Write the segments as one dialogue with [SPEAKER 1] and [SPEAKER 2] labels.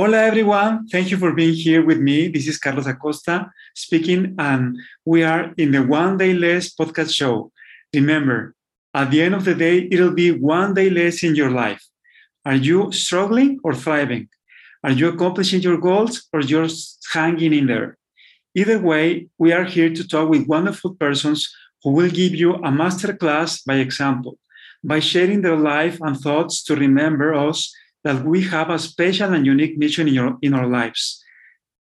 [SPEAKER 1] Hola, everyone. Thank you for being here with me. This is Carlos Acosta speaking, and we are in the One Day Less podcast show. Remember, at the end of the day, it'll be one day less in your life. Are you struggling or thriving? Are you accomplishing your goals or just hanging in there? Either way, we are here to talk with wonderful persons who will give you a masterclass by example, by sharing their life and thoughts to remember us that we have a special and unique mission in, your, in our lives.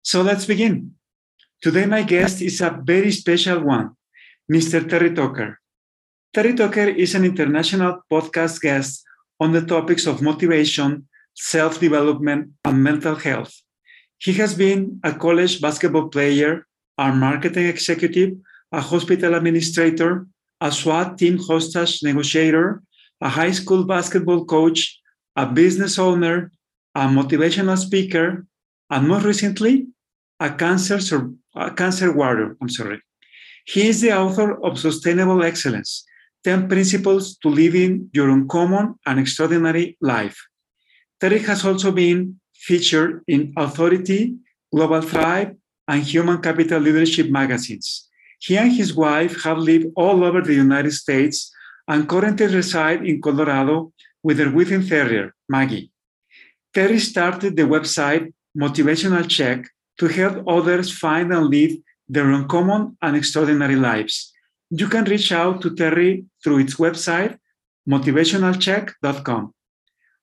[SPEAKER 1] So let's begin. Today, my guest is a very special one, Mr. Terry Tucker. Terry Tucker is an international podcast guest on the topics of motivation, self development, and mental health. He has been a college basketball player, a marketing executive, a hospital administrator, a SWAT team hostage negotiator, a high school basketball coach, a business owner, a motivational speaker, and most recently, a cancer, a cancer warrior. I'm sorry. He is the author of Sustainable Excellence 10 Principles to Living Your Uncommon and Extraordinary Life. Terry has also been featured in Authority, Global Thrive, and Human Capital Leadership magazines. He and his wife have lived all over the United States and currently reside in Colorado with their Wheaten Terrier, Maggie. Terry started the website Motivational Check to help others find and live their uncommon and extraordinary lives. You can reach out to Terry through its website, motivationalcheck.com.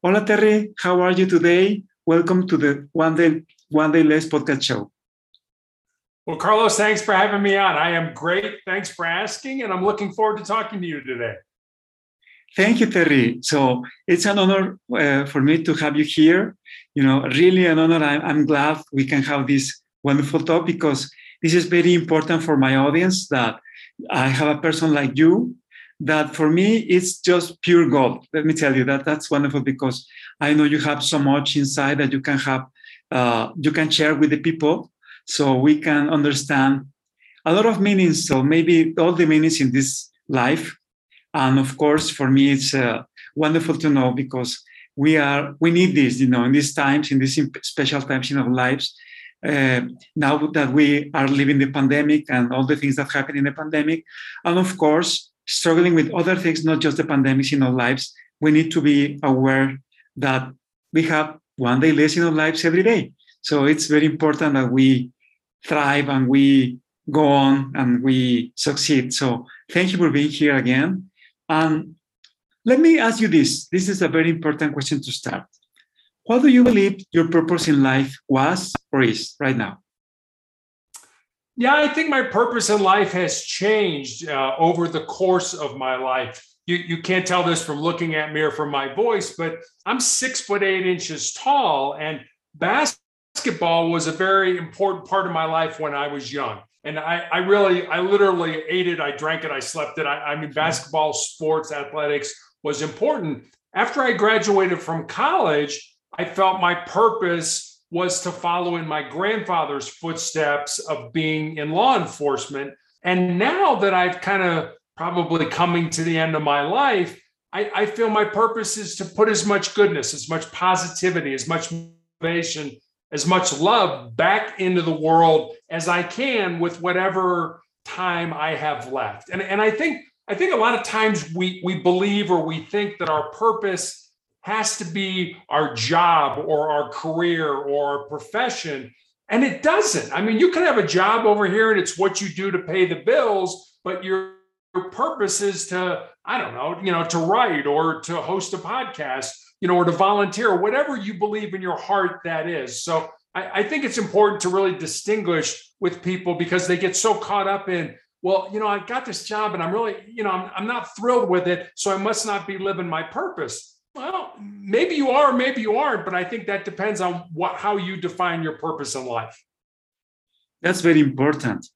[SPEAKER 1] Hola, Terry. How are you today? Welcome to the One Day, One Day Less podcast show.
[SPEAKER 2] Well, Carlos, thanks for having me on. I am great. Thanks for asking, and I'm looking forward to talking to you today.
[SPEAKER 1] Thank you, Terry. So it's an honor uh, for me to have you here. You know, really an honor. I'm, I'm glad we can have this wonderful talk because this is very important for my audience that I have a person like you that for me it's just pure gold. Let me tell you that that's wonderful because I know you have so much inside that you can have uh, you can share with the people so we can understand a lot of meanings. So maybe all the meanings in this life and of course, for me, it's uh, wonderful to know because we are we need this, you know, in these times, in these special times in our lives. Uh, now that we are living the pandemic and all the things that happen in the pandemic, and of course, struggling with other things, not just the pandemics in our lives, we need to be aware that we have one day less in our lives every day. So it's very important that we thrive and we go on and we succeed. So thank you for being here again. Um, let me ask you this. This is a very important question to start. What do you believe your purpose in life was or is right now?
[SPEAKER 2] Yeah, I think my purpose in life has changed uh, over the course of my life. You, you can't tell this from looking at me or from my voice, but I'm six foot eight inches tall, and basketball was a very important part of my life when I was young and I, I really, I literally ate it, I drank it, I slept it. I, I mean, basketball, sports, athletics was important. After I graduated from college, I felt my purpose was to follow in my grandfather's footsteps of being in law enforcement. And now that I've kind of probably coming to the end of my life, I, I feel my purpose is to put as much goodness, as much positivity, as much motivation as much love back into the world as I can with whatever time I have left. And, and I think I think a lot of times we we believe or we think that our purpose has to be our job or our career or our profession. And it doesn't. I mean, you can have a job over here and it's what you do to pay the bills, but your, your purpose is to, I don't know, you know, to write or to host a podcast you know, or to volunteer, whatever you believe in your heart that is. So I, I think it's important to really distinguish with people because they get so caught up in, well, you know, I got this job and I'm really, you know, I'm, I'm not thrilled with it. So I must not be living my purpose. Well, maybe you are, maybe you aren't, but I think that depends on what how you define your purpose in life.
[SPEAKER 1] That's very important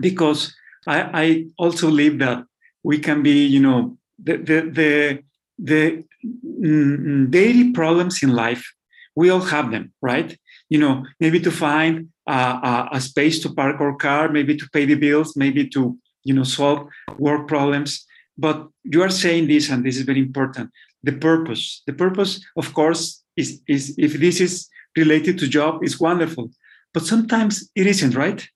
[SPEAKER 1] because I, I also believe that we can be, you know, the the the, the mm, daily problems in life, we all have them, right? You know, maybe to find a, a, space to park our car, maybe to pay the bills, maybe to, you know, solve work problems. But you are saying this, and this is very important the purpose. The purpose, of course, is, is if this is related to job is wonderful, but sometimes it isn't, right?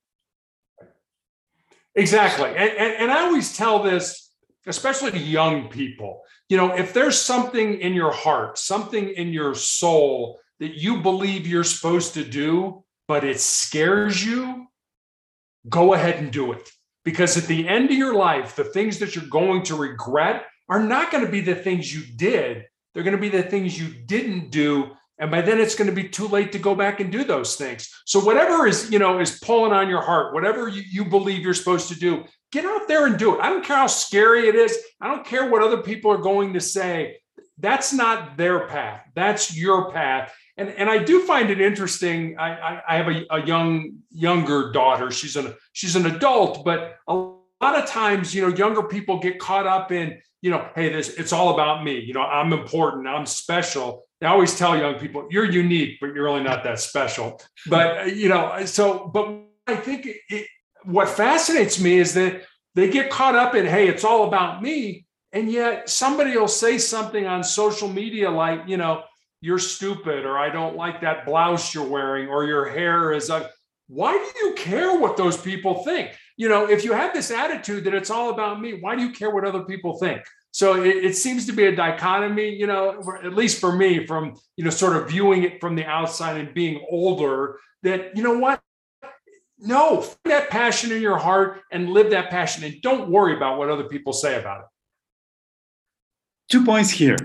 [SPEAKER 2] Exactly. And, and, and I always tell this, especially to young people, you know, if there's something in your heart, something in your soul that you believe you're supposed to do, but it scares you, go ahead and do it. Because at the end of your life, the things that you're going to regret are not going to be the things you did. They're going to be the things you didn't do. And by then it's going to be too late to go back and do those things. So whatever is, you know, is pulling on your heart, whatever you, you believe you're supposed to do, get out there and do it. I don't care how scary it is. I don't care what other people are going to say. That's not their path. That's your path. And, and I do find it interesting. I, I, I have a, a young younger daughter. She's an she's an adult, but a lot of times, you know, younger people get caught up in you know, hey, this it's all about me. You know, I'm important, I'm special. I always tell young people, you're unique, but you're really not that special. But uh, you know, so but I think it, what fascinates me is that they get caught up in, hey, it's all about me, and yet somebody will say something on social media like, you know, you're stupid, or I don't like that blouse you're wearing, or your hair is a. Why do you care what those people think? you know, if you have this attitude that it's all about me, why do you care what other people think? So it, it, seems to be a dichotomy, you know, at least for me, from you know, sort of viewing it from the outside and being older. That you know what, no, find that passion in your heart and live that passion, and don't worry about what other people say about it.
[SPEAKER 1] Two points here.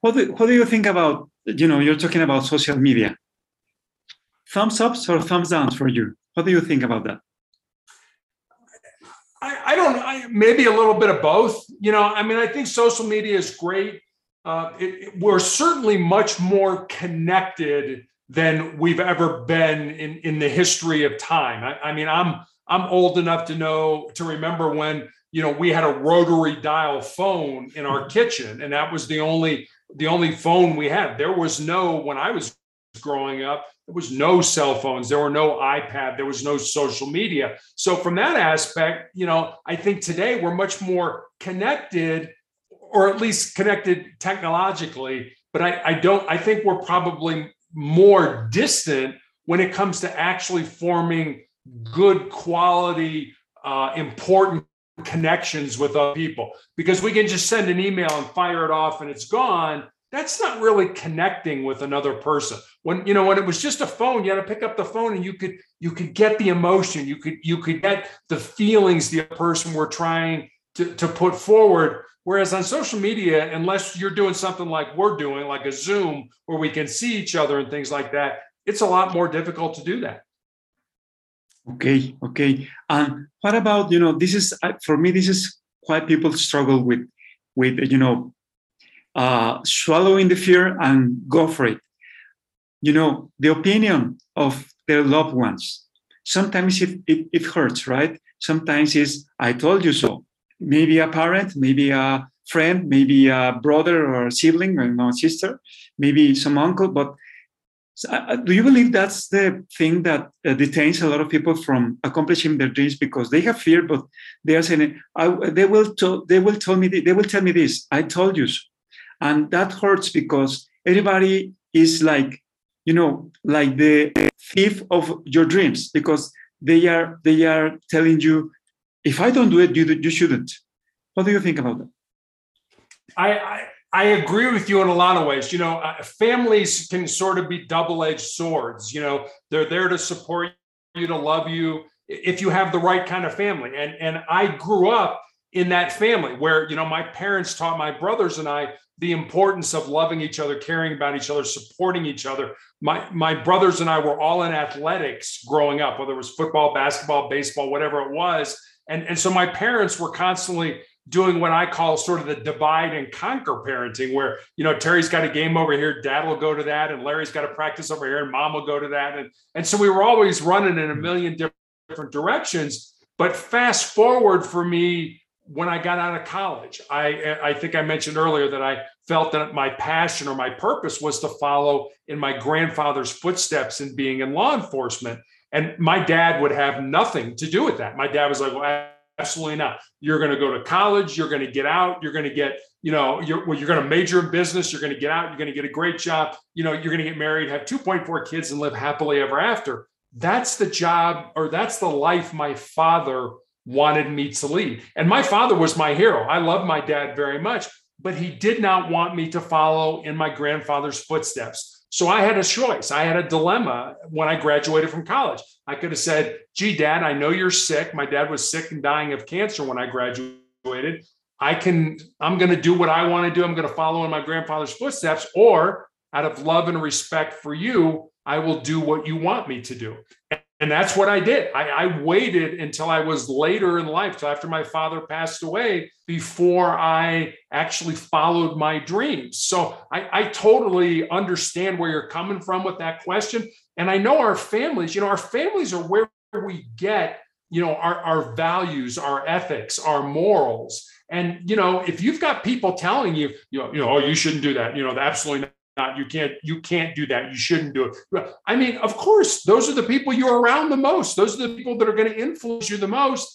[SPEAKER 1] What do, what do you think about? You know, you're talking about social media. Thumbs ups or thumbs downs for you? What do you think about that?
[SPEAKER 2] I, I don't I, maybe a little bit of both. You know, I mean, I think social media is great. Uh, it, it, we're certainly much more connected than we've ever been in, in the history of time. I, I mean, I'm I'm old enough to know to remember when you know we had a rotary dial phone in our kitchen, and that was the only the only phone we had. There was no when I was growing up there was no cell phones. There were no ipad. There was no social media. So from that aspect you know i think today we're much more connected or at least connected technologically. But i, I don't i think we're probably more distant when it comes to actually forming good quality uh, important connections with other people. Because we can just send an email and fire it off and it's gone that's not really connecting with another person. When you know when it was just a phone you had to pick up the phone and you could you could get the emotion you could you could get the feelings the person were trying to, to put forward. Whereas on social media unless you're doing something like we're doing like a zoom where we can see each other and things like that it's a lot more difficult to do that
[SPEAKER 1] okay okay and what about you know this is for me this is why people struggle with with you know uh, swallowing the fear and go for it you know, the opinion of their loved ones. Sometimes it, it, it hurts, right? Sometimes it's, I told you so. Maybe a parent, maybe a friend, maybe a brother or a sibling or no sister, maybe some uncle. But uh, do you believe that's the thing that uh, detains a lot of people from accomplishing their dreams because they have fear, but they are saying, they will they will tell me they will tell me this. I told you, so. and that hurts because everybody is like you know like the thief of your dreams because they are they are telling you if i don't do it you, you shouldn't what do you think about that
[SPEAKER 2] I, I I agree with you in a lot of ways. You know, uh, families can sort of be double-edged swords. You know, they're there to support you, to love you, if you have the right kind of family. And and I grew up in that family where you know my parents taught my brothers and I the importance of loving each other, caring about each other, supporting each other. My my brothers and I were all in athletics growing up, whether it was football, basketball, baseball, whatever it was. And, and so my parents were constantly doing what I call sort of the divide and conquer parenting, where you know Terry's got a game over here, dad will go to that, and Larry's got a practice over here, and mom will go to that. And, and so we were always running in a million different directions. But fast forward for me when I got out of college, I, I think I mentioned earlier that I felt that my passion or my purpose was to follow in my grandfather's footsteps in being in law enforcement. And my dad would have nothing to do with that. My dad was like, well, absolutely not. You're going to go to college. You're going to get out. You're going to get, you know, you're, well, you're going to major in business. You're going to get out. You're going to get a great job. You know, you're going to get married, have 2.4 kids, and live happily ever after. That's the job or that's the life my father wanted me to lead. And my father was my hero. I love my dad very much, but he did not want me to follow in my grandfather's footsteps. So I had a choice. I had a dilemma when I graduated from college. I could have said, gee, dad, I know you're sick. My dad was sick and dying of cancer when I graduated. I can, I'm going to do what I want to do. I'm going to follow in my grandfather's footsteps. Or out of love and respect for you, I will do what you want me to do. And that's what I did. I, I, waited until I was later in life, till after my father passed away, before I actually followed my dreams. So I, I totally understand where you're coming from with that question. And I know our families, you know, our families are where we get, you know, our, our values, our ethics, our morals. And, you know, if you've got people telling you, you know, you know, oh, you shouldn't do that, you know, absolutely not you can't you can't do that. You shouldn't do it. I mean of course those are the people you're around the most. Those are the people that are going to influence you the most.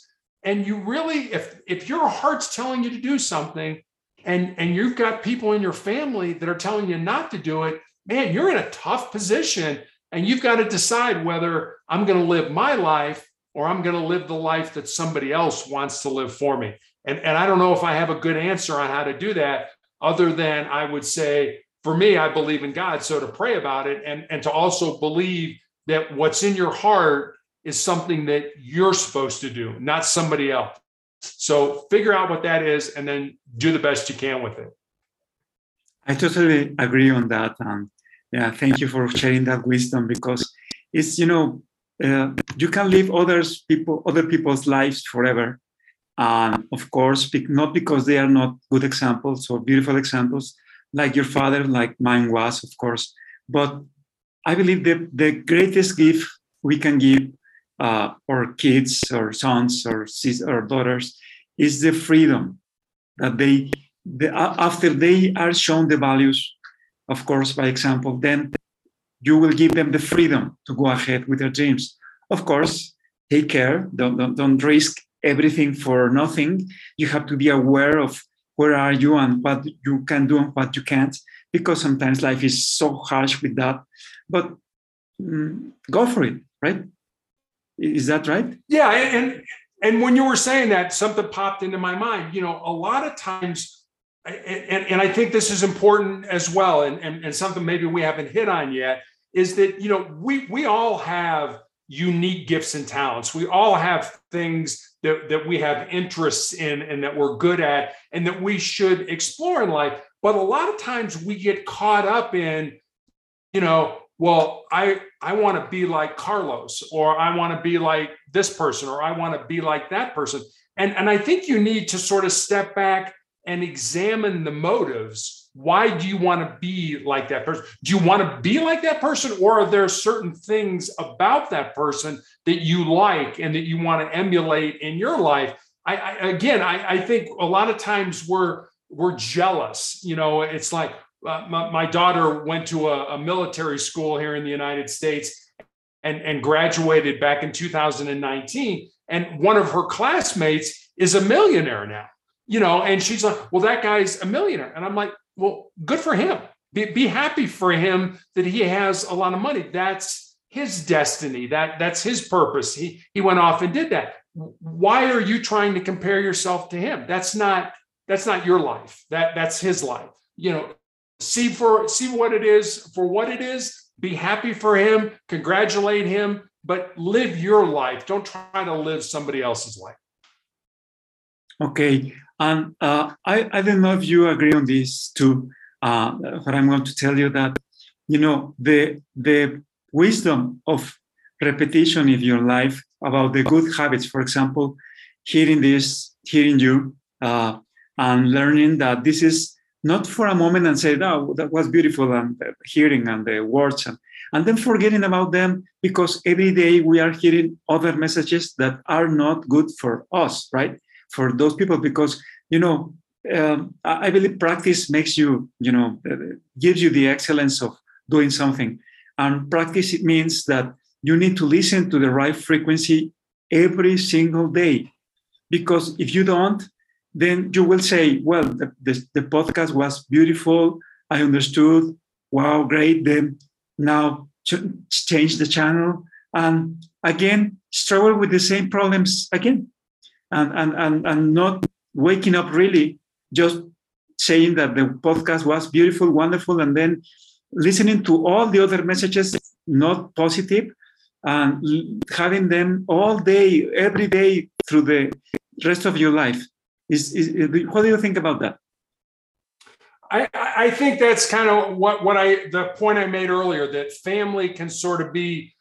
[SPEAKER 2] And you really if if your heart's telling you to do something and and you've got people in your family that are telling you not to do it man you're in a tough position and you've got to decide whether i'm going to live my life or i'm going to live the life that somebody else wants to live for me. And and i don't know if i have a good answer on how to do that other than i would say for me, I believe in God. So to pray about it and, and to also believe that what's in your heart is something that you're supposed to do, not somebody else. So figure out what that is and then do the best you can with it.
[SPEAKER 1] I totally agree on that. And yeah, thank you for sharing that wisdom because it's, you know, uh, you can live others people, other people's lives forever. And of course, not because they are not good examples or beautiful examples, like your father, like mine was, of course. But I believe that the greatest gift we can give uh, our kids or sons or or daughters is the freedom that they, the, after they are shown the values, of course, by example, then you will give them the freedom to go ahead with their dreams. Of course, take care, don't, don't, don't risk everything for nothing. You have to be aware of where are you and what you can do and what you can't? Because sometimes life is so harsh with that. But mm, go for it right? Is that right?
[SPEAKER 2] Yeah and and when you were saying that something popped into my mind. You know a lot of times and, and i think this is important as well and, and, and something maybe we haven't hit on yet is that you know we we all have unique gifts and talents we all have things that, that we have interests in and that we're good at and that we should explore in life. But a lot of times we get caught up in, you know, well, I I want to be like Carlos, or I want to be like this person, or I want to be like that person. And, and I think you need to sort of step back and examine the motives. Why do you want to be like that person? Do you want to be like that person, or are there certain things about that person that you like and that you want to emulate in your life? I, I again, I, I, think a lot of times we're we're jealous. You know, it's like uh, my, my, daughter went to a, a military school here in the United States and, and graduated back in 2019, and one of her classmates is a millionaire now you know, and she's like, well, that guy's a millionaire. And I'm like, well, good for him. Be, be happy for him that he has a lot of money. That's his destiny. That that's his purpose. He he went off and did that. Why are you trying to compare yourself to him? That's not that's not your life. That that's his life. You know, see for see what it is for what it is. Be happy for him. Congratulate him. But live your life. Don't try to live somebody else's life.
[SPEAKER 1] Okay, and uh, I, I don't know if you agree on this too. Uh, I'm going to tell you that, you know, the, the wisdom of repetition in your life about the good habits, for example, hearing this, hearing you, uh, and learning that this is not for a moment and say, oh, that was beautiful, and hearing and the words, and, and then forgetting about them because every day we are hearing other messages that are not good for us, right? For those people because you know um, I believe practice makes you you know uh, gives you the excellence of doing something, and practice it means that you need to listen to the right frequency every single day. because if you don't, then you will say, well, the, the, the podcast was beautiful. I understood. Wow, great. Then now ch- change the channel. And again, struggle with the same problems again. And, and, and, and not waking up really, just saying that the podcast was beautiful, wonderful, and then listening to all the other messages, not positive, and having them all day, every day through the rest of your life. Is, is, what do you think about that?
[SPEAKER 2] I, I think that's kind of what, what I the point I made earlier that family can sort of be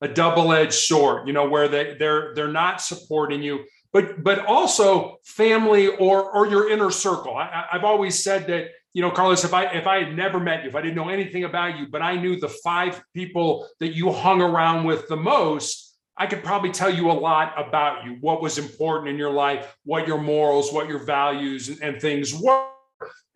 [SPEAKER 2] a double-edged sword, you know, where they they're they're not supporting you, but but also family or or your inner circle. I, I've always said that you know, Carlos, if I if I had never met you, if I didn't know anything about you, but I knew the five people that you hung around with the most, I could probably tell you a lot about you, what was important in your life, what your morals, what your values and, and things were.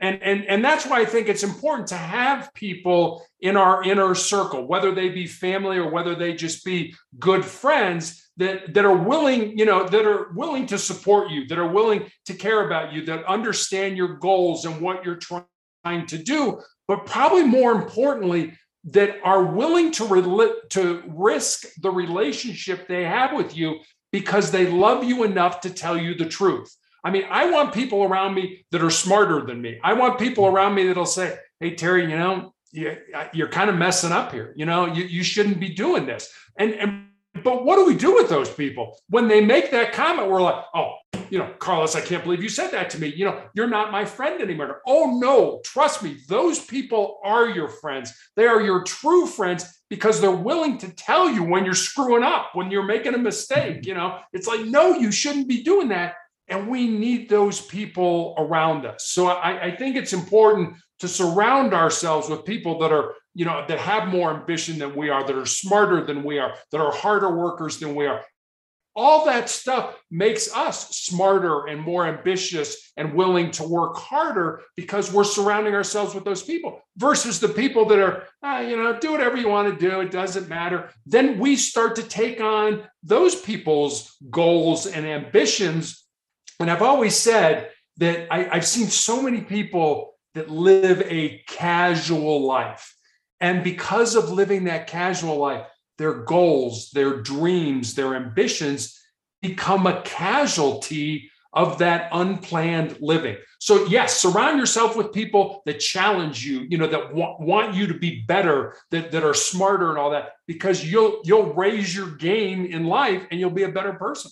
[SPEAKER 2] And, and, and that's why I think it's important to have people in our inner circle, whether they be family or whether they just be good friends that, that are willing, you know, that are willing to support you, that are willing to care about you, that understand your goals and what you're trying to do. But probably more importantly, that are willing to, rel- to risk the relationship they have with you because they love you enough to tell you the truth. I mean, I want people around me that are smarter than me. I want people mm-hmm. around me that'll say, Hey, Terry, you know, uh, you're kind of messing up here. You know, you, you shouldn't be doing this. And, and but what do we do with those people when they make that comment? We're like, oh, you know, Carlos, I can't believe you said that to me. You know, you're not my friend anymore. Oh, no, trust me, those people are your friends. They are your true friends because they're willing to tell you when you're screwing up, when you're making a mistake. Mm-hmm. You know, it's like, no, you shouldn't be doing that. And we need those people around us. So I, I think it's important to surround ourselves with people that are you know, that have more ambition than we are, that are smarter than we are, that are harder workers than we are. All that stuff makes us smarter and more ambitious and willing to work harder because we're surrounding ourselves with those people versus the people that are, ah, you know, do whatever you want to do. It doesn't matter. Then we start to take on those people's goals and ambitions. And I've always said that I, I've seen so many people that live a casual life and because of living that casual life, their goals, their dreams, their ambitions become a casualty of that unplanned living. So yes, surround yourself with people that challenge you, you know, that want, want you to be better, that, that are smarter and all that, because you'll you'll raise your game in life and you'll be a better person.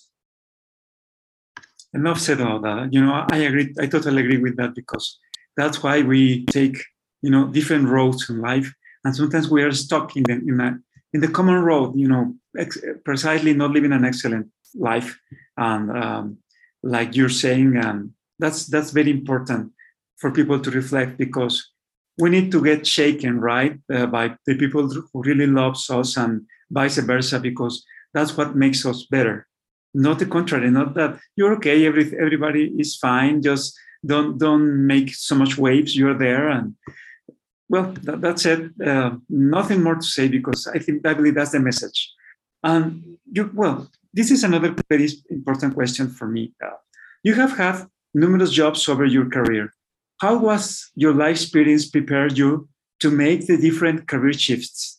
[SPEAKER 1] Enough said about that. You know, I agree. I totally agree with that because that's why we take, you know, different roads in life and sometimes we are stuck in the in, a, in the common road you know ex- precisely not living an excellent life and um, like you're saying and that's that's very important for people to reflect because we need to get shaken right uh, by the people who really loves us and vice versa because that's what makes us better not the contrary not that you're okay every, everybody is fine just don't don't make so much waves you're there and well, that, that's it. Uh, nothing more to say because I think I believe that's the message. And you, well, this is another very important question for me. Uh, you have had numerous jobs over your career. How was your life experience prepared you to make the different career shifts?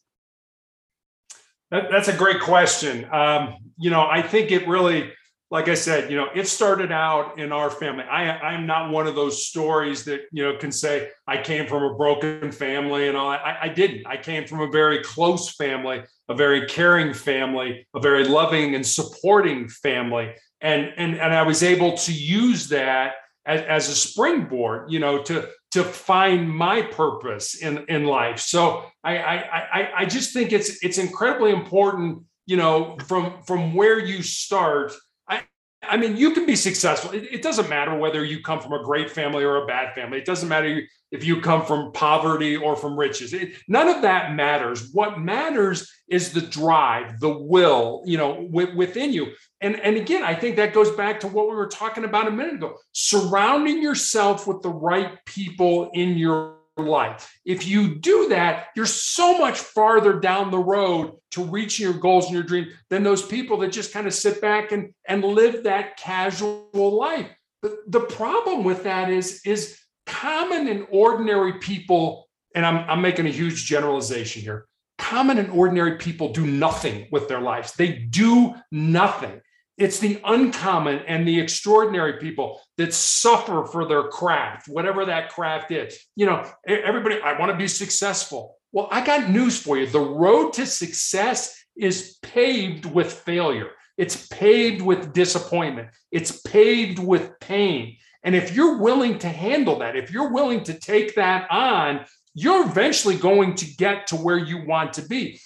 [SPEAKER 2] That, that's a great question. Um, you know, I think it really like I said, you know, it started out in our family. I, I'm not one of those stories that, you know, can say I came from a broken family and all. I, I didn't. I came from a very close family, a very caring family, a very loving and supporting family. And, and, and I was able to use that as, as a springboard, you know, to, to find my purpose in, in life. So I, I, I, just think it's, it's incredibly important, you know, from, from where you start I – I mean, you can be successful. It, it, doesn't matter whether you come from a great family or a bad family. It doesn't matter if you come from poverty or from riches. It, none of that matters. What matters is the drive, the will, you know, w- within you. And, and again, I think that goes back to what we were talking about a minute ago. Surrounding yourself with the right people in your life. If you do that, you're so much farther down the road to reaching your goals and your dreams than those people that just kind of sit back and, and live that casual life. The, the problem with that is, is common and ordinary people, and I'm, I'm making a huge generalization here. Common and ordinary people do nothing with their lives. They do nothing. It's the uncommon and the extraordinary people that suffer for their craft, whatever that craft is. You know, everybody, I want to be successful. Well, I got news for you. The road to success is paved with failure, it's paved with disappointment, it's paved with pain. And if you're willing to handle that, if you're willing to take that on, you're eventually going to get to where you want to be.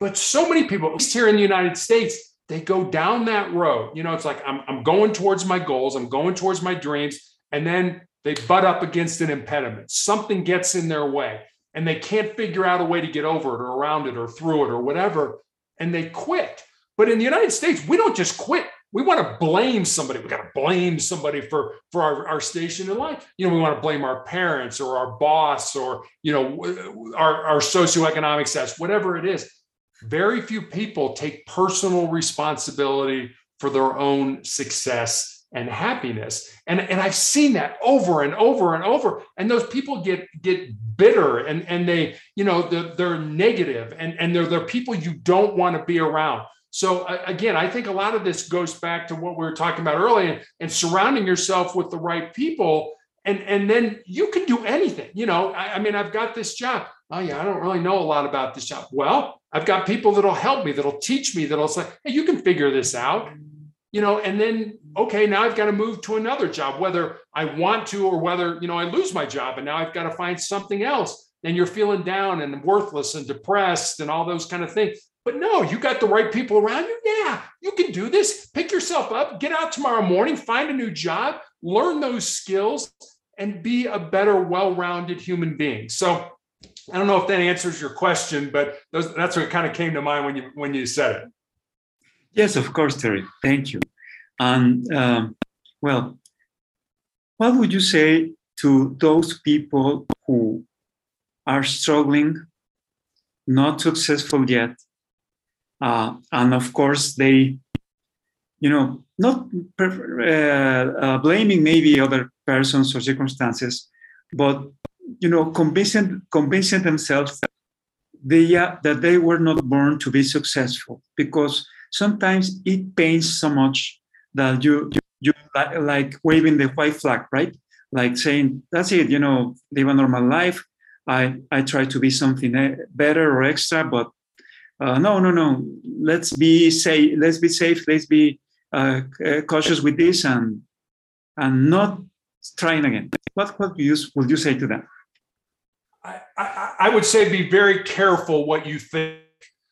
[SPEAKER 2] But so many people, at least here in the United States, they go down that road. You know, it's like I'm, I'm going towards my goals, I'm going towards my dreams, and then they butt up against an impediment. Something gets in their way, and they can't figure out a way to get over it or around it or through it or whatever, and they quit. But in the United States, we don't just quit. We want to blame somebody. We got to blame somebody for for our, our station in life. You know, we want to blame our parents or our boss or you know our, our socioeconomic status, whatever it is very few people take personal responsibility for their own success and happiness and and i've seen that over and over and over and those people get get bitter and and they you know they're, they're negative and and they're they're people you don't want to be around so again i think a lot of this goes back to what we were talking about earlier and, surrounding yourself with the right people and and then you can do anything you know I, I mean i've got this job oh yeah i don't really know a lot about this job well I've got people that'll help me, that'll teach me, that'll say, hey, you can figure this out. You know, and then, okay, now I've got to move to another job, whether I want to or whether, you know, I lose my job and now I've got to find something else. And you're feeling down and worthless and depressed and all those kind of things. But no, you got the right people around you. Yeah, you can do this. Pick yourself up, get out tomorrow morning, find a new job, learn those skills, and be a better, well rounded human being. So I don't know if that answers your question, but those, that's what kind of came to mind when you when you said it.
[SPEAKER 1] Yes, of course, Terry. Thank you. And um, well, what would you say to those people who are struggling, not successful yet, uh, and of course they, you know, not uh, uh, blaming maybe other persons or circumstances, but you know, convincing convincing themselves that they uh, that they were not born to be successful because sometimes it pains so much that you you, you like, like waving the white flag, right? Like saying that's it, you know, live a normal life. I I try to be something eh, better or extra, but uh, no, no, no. Let's be safe. Let's be safe. Let's be uh, cautious with this and and not trying again. What what would you, say to that?
[SPEAKER 2] I, I, would say be very careful what you think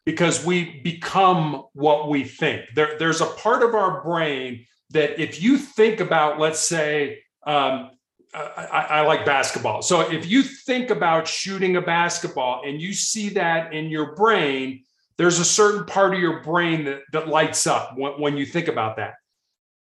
[SPEAKER 2] because we become what we think. There, there's a part of our brain that if you think about, let's say, um, I, I, like basketball. So if you think about shooting a basketball and you see that in your brain, there's a certain part of your brain that, that lights up when, when you think about that.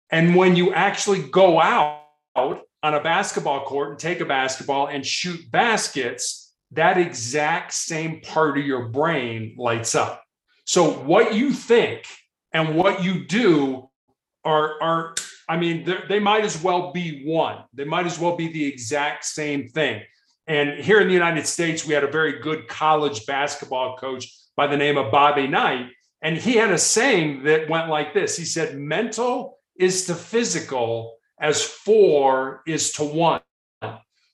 [SPEAKER 2] And when you actually go out on a basketball court and take a basketball and shoot baskets, that exact same part of your brain lights up. So what you think and what you do are are I mean they might as well be one. They might as well be the exact same thing. And here in the United States, we had a very good college basketball coach by the name of Bobby Knight, and he had a saying that went like this. He said, "Mental is to physical as four is to one."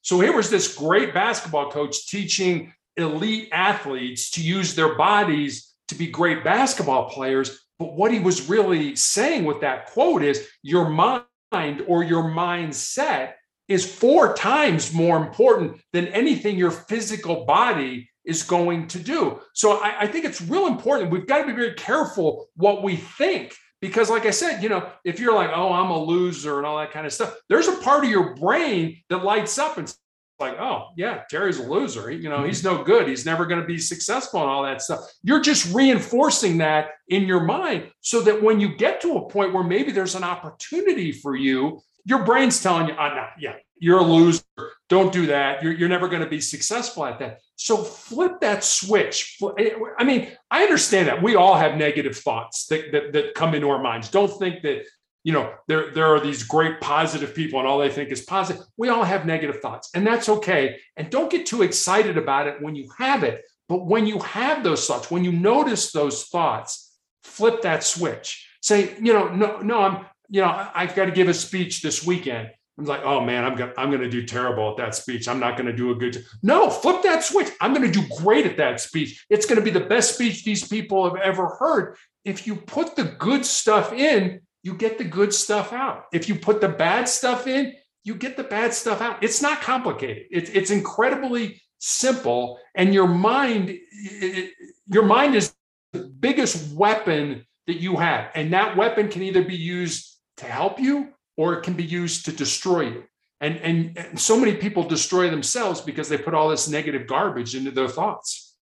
[SPEAKER 2] So here was this great basketball coach teaching elite athletes to use their bodies to be great basketball players. But what he was really saying with that quote is your mind or your mindset is four times more important than anything your physical body is going to do. So I, I, think it's real important. We've got to be very careful what we think because, like I said, you know, if you're like, oh, I'm a loser and all that kind of stuff, there's a part of your brain that lights up and like, oh, yeah, Terry's a loser. you know, he's mm-hmm. no good. He's never going to be successful and all that stuff. You're just reinforcing that in your mind so that when you get to a point where maybe there's an opportunity for you, your brain's telling you, ah, oh, no, yeah, you're a loser. don't do that. You're, you're never going to be successful at that. So flip that switch. Eh, I mean, I understand that we all have negative thoughts that, that, that come into our minds. Don't think that, you know, there, there are these great positive people and all they think is positive. We all have negative thoughts and that's okay. And don't get too excited about it when you have it. But when you have those thoughts, when you notice those thoughts, flip that switch. Say, you know, no, no, I'm, you know, I've got to give a speech this weekend. I'm like, oh man, I'm gonna I'm gonna do terrible at that speech. I'm not gonna do a good. No, flip that switch. I'm gonna do great at that speech. It's gonna be the best speech these people have ever heard. If you put the good stuff in, you get the good stuff out. If you put the bad stuff in, you get the bad stuff out. It's not complicated. It's it's incredibly simple, and your mind, it, your mind is the biggest weapon that you have, and that weapon can either be used to help you or it can be used to destroy you. And, and, and so many people destroy themselves because they put all this negative garbage into their thoughts.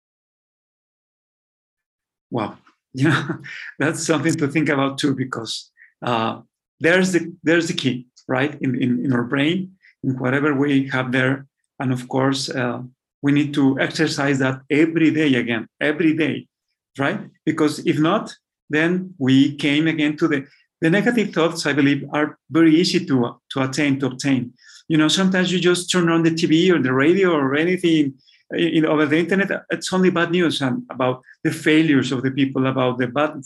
[SPEAKER 1] Well, yeah, that's something to think about too, because uh, there's the there's the key, right? In, in, in our brain, in whatever we have there. And of course, uh, we need to exercise that every day again, every day, right? Because if not, then we came again to the the negative thoughts, I believe, are very easy to, to attain, to obtain. You know, sometimes you just turn on the TV or the radio or anything uh, know, over the internet, it's only bad news and about the failures of the people, about the bad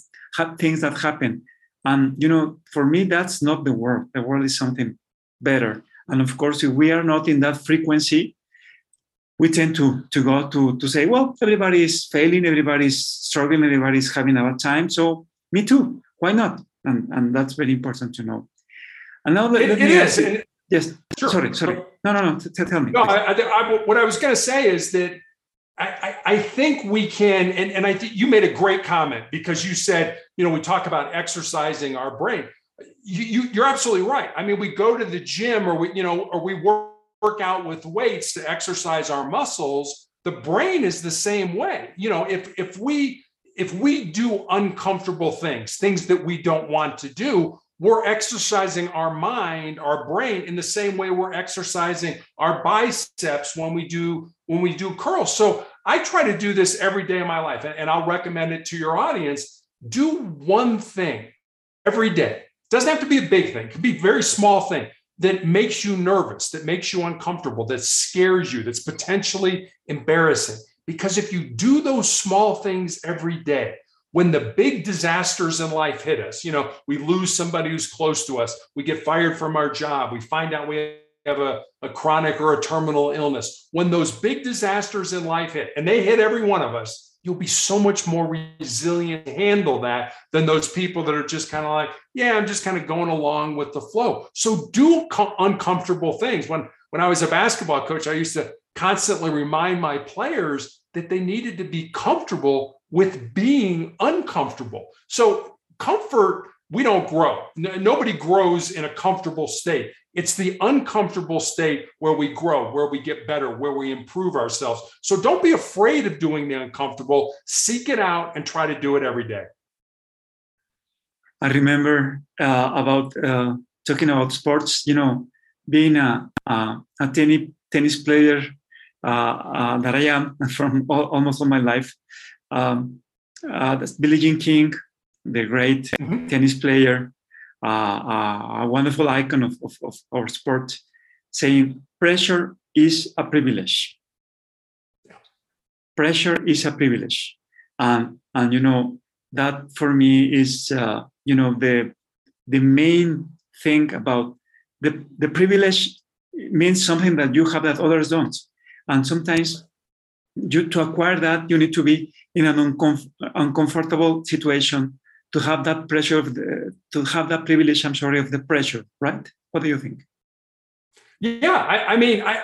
[SPEAKER 1] things that happen. And, you know, for me, that's not the world. The world is something better. And of course, if we are not in that frequency, we tend to, to go to, to say, well, everybody is failing, everybody's struggling, everybody's having a bad time. So me too. Why not? And, and that's very important to know. And now
[SPEAKER 2] that it, it is. You,
[SPEAKER 1] yes. Sure. Sorry. Sorry. No. No. No. T- tell me.
[SPEAKER 2] No. I, I, what I was going to say is that I, I, think we can, and, and I think you made a great comment because you said, you know, we talk about exercising our brain. You, you, are absolutely right. I mean, we go to the gym or we, you know, or we work, work out with weights to exercise our muscles. The brain is the same way. You know, if if we if we do uncomfortable things, things that we don't want to do, we're exercising our mind, our brain in the same way we're exercising our biceps when we do when we do curls. So I try to do this every day of my life, and I'll recommend it to your audience. Do one thing every day. It doesn't have to be a big thing, it could be a very small thing that makes you nervous, that makes you uncomfortable, that scares you, that's potentially embarrassing. Because if you do those small things every day, when the big disasters in life hit us, you know, we lose somebody who's close to us, we get fired from our job, we find out we have a, a chronic or a terminal illness. When those big disasters in life hit, and they hit every one of us, you'll be so much more resilient to handle that than those people that are just kind of like, yeah, I'm just kind of going along with the flow. So do co- uncomfortable things. When when I was a basketball coach, I used to constantly remind my players that they needed to be comfortable with being uncomfortable. So, comfort, we don't grow. nobody grows in a comfortable state. It's the uncomfortable state where we grow, where we get better, where we improve ourselves. So, don't be afraid of doing the uncomfortable. Seek it out and try to do it every day.
[SPEAKER 1] I remember uh, about uh, talking about sports, you know, being a, a, a tennis, player that I am from all, almost all my life. Um, uh, Billie Jean King, the great mm-hmm. tennis player, a wonderful icon of, of, of our sport, saying pressure is a privilege. Pressure is a privilege, and and you know that for me is uh, you know the the main thing about the the privilege means something that you have that others don't and sometimes you to acquire that, you need to be in an uncomf- uncomfortable situation to have that pressure of the, to have that privilege, I'm sorry, of the pressure, right? What do you think?
[SPEAKER 2] Yeah, I, I mean, I,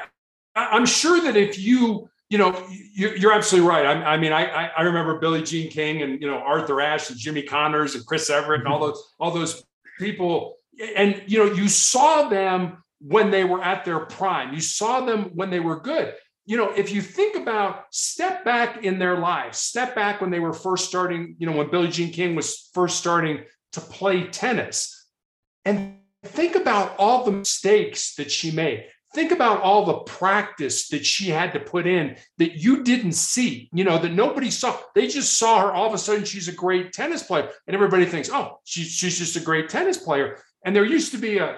[SPEAKER 2] I'm sure that if you, you know, you're absolutely right. I, I mean, I, I remember Billie Jean King and you know Arthur Ashe and Jimmy Connors and Chris Evert and all mm-hmm. those all those people, and you know, you saw them when they were at their prime. You saw them when they were good you know, if you think about step back in their lives, step back when they were first starting, you know, when Billie Jean King was first starting to play tennis, and think about all the mistakes that she made. think about all the practice that she had to put in that you didn't see, you know, that nobody saw. They just saw her all of a sudden she's a great tennis player. And everybody thinks, oh, she's, she's just a great tennis player. And there used to be a,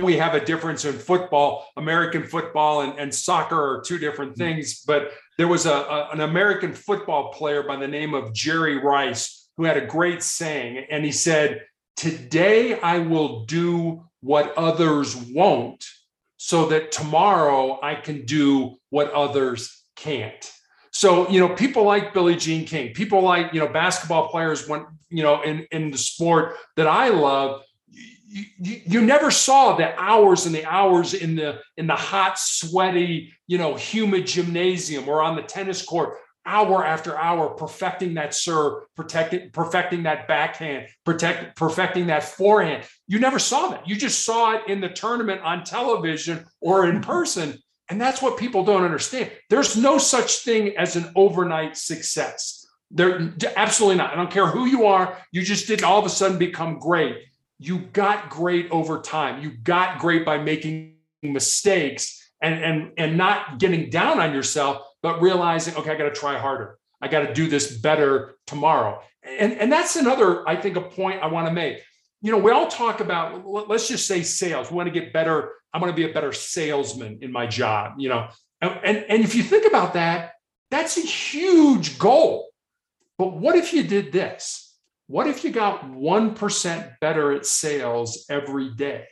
[SPEAKER 2] we have a difference in football. American football and, and soccer are two different mm-hmm. things. But there was a, a, an American football player by the name of Jerry Rice who had a great saying. And he said, Today I will do what others won't so that tomorrow I can do what others can't. So, you know, people like Billie Jean King, people like, you know, basketball players when, you know, in, in the sport that I love, you, you, never saw the hours and the hours in the in the hot, sweaty, you know, humid gymnasium or on the tennis court hour after hour perfecting that serve, protecting, perfecting that backhand, protect, perfecting that forehand. You never saw that. You just saw it in the tournament on television or in person. And that's what people don't understand. There's no such thing as an overnight success. There absolutely not. I don't care who you are. You just didn't all of a sudden become great. You got great over time. You got great by making mistakes and and and not getting down on yourself but realizing, okay, I got to try harder. I got to do this better tomorrow. And, and that's another, I think, a point I want to make. You know, we all talk about, let's just say sales. We want to get better. I want to be a better salesman in my job, you know. And, and, and if you think about that, that's a huge goal. But what if you did this? What if you got 1% better at sales every day?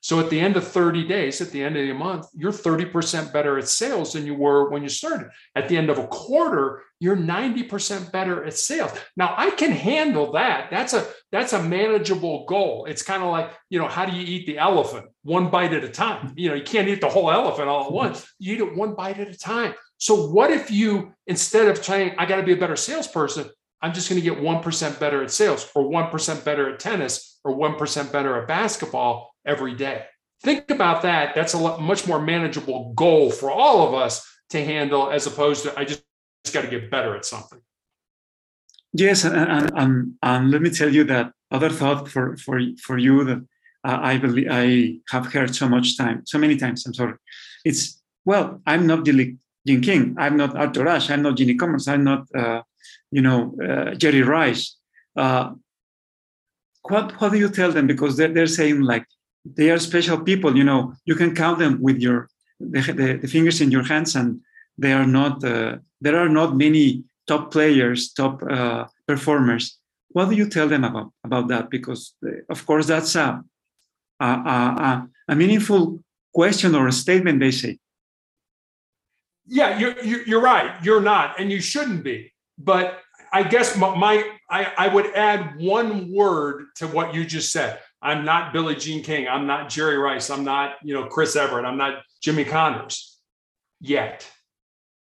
[SPEAKER 2] So at the end of 30 days, at the end of the month, you're 30% better at sales than you were when you started. At the end of a quarter, you're 90% better at sales. Now I can handle that. That's a that's a manageable goal. It's kind of like, you know, how do you eat the elephant? One bite at a time. You know, you can't eat the whole elephant all at mm-hmm. once. You eat it one bite at a time. So what if you instead of saying I got to be a better salesperson, I'm just going to get 1% better at sales or 1% better at tennis or 1% better at basketball every day. Think about that. That's a much more manageable goal for all of us to handle as opposed to I just, just got to get better at something.
[SPEAKER 1] Yes, and, and, and, and, let me tell you that other thought for for for you that uh, I believe I have heard so much time, so many times. I'm sorry. It's well, I'm not Jean King. I'm not Arthur Ashe. I'm not Jimmy Connors. I'm not, uh, you know, uh, Jerry Rice. Uh, what what do you tell them? Because they're, they're saying like they are special people. You know, you can count them with your the, the, the fingers in your hands, and they are not. Uh, there are not many top players, top uh, performers. What do you tell them about about that? Because uh, of course that's a a, a, a meaningful question or a statement. They say.
[SPEAKER 2] Yeah, you're you're right. You're not, and you shouldn't be. But I guess my, my I, I would add one word to what you just said. I'm not Billie Jean King. I'm not Jerry Rice. I'm not, you know, Chris Evert. I'm not Jimmy Connors yet.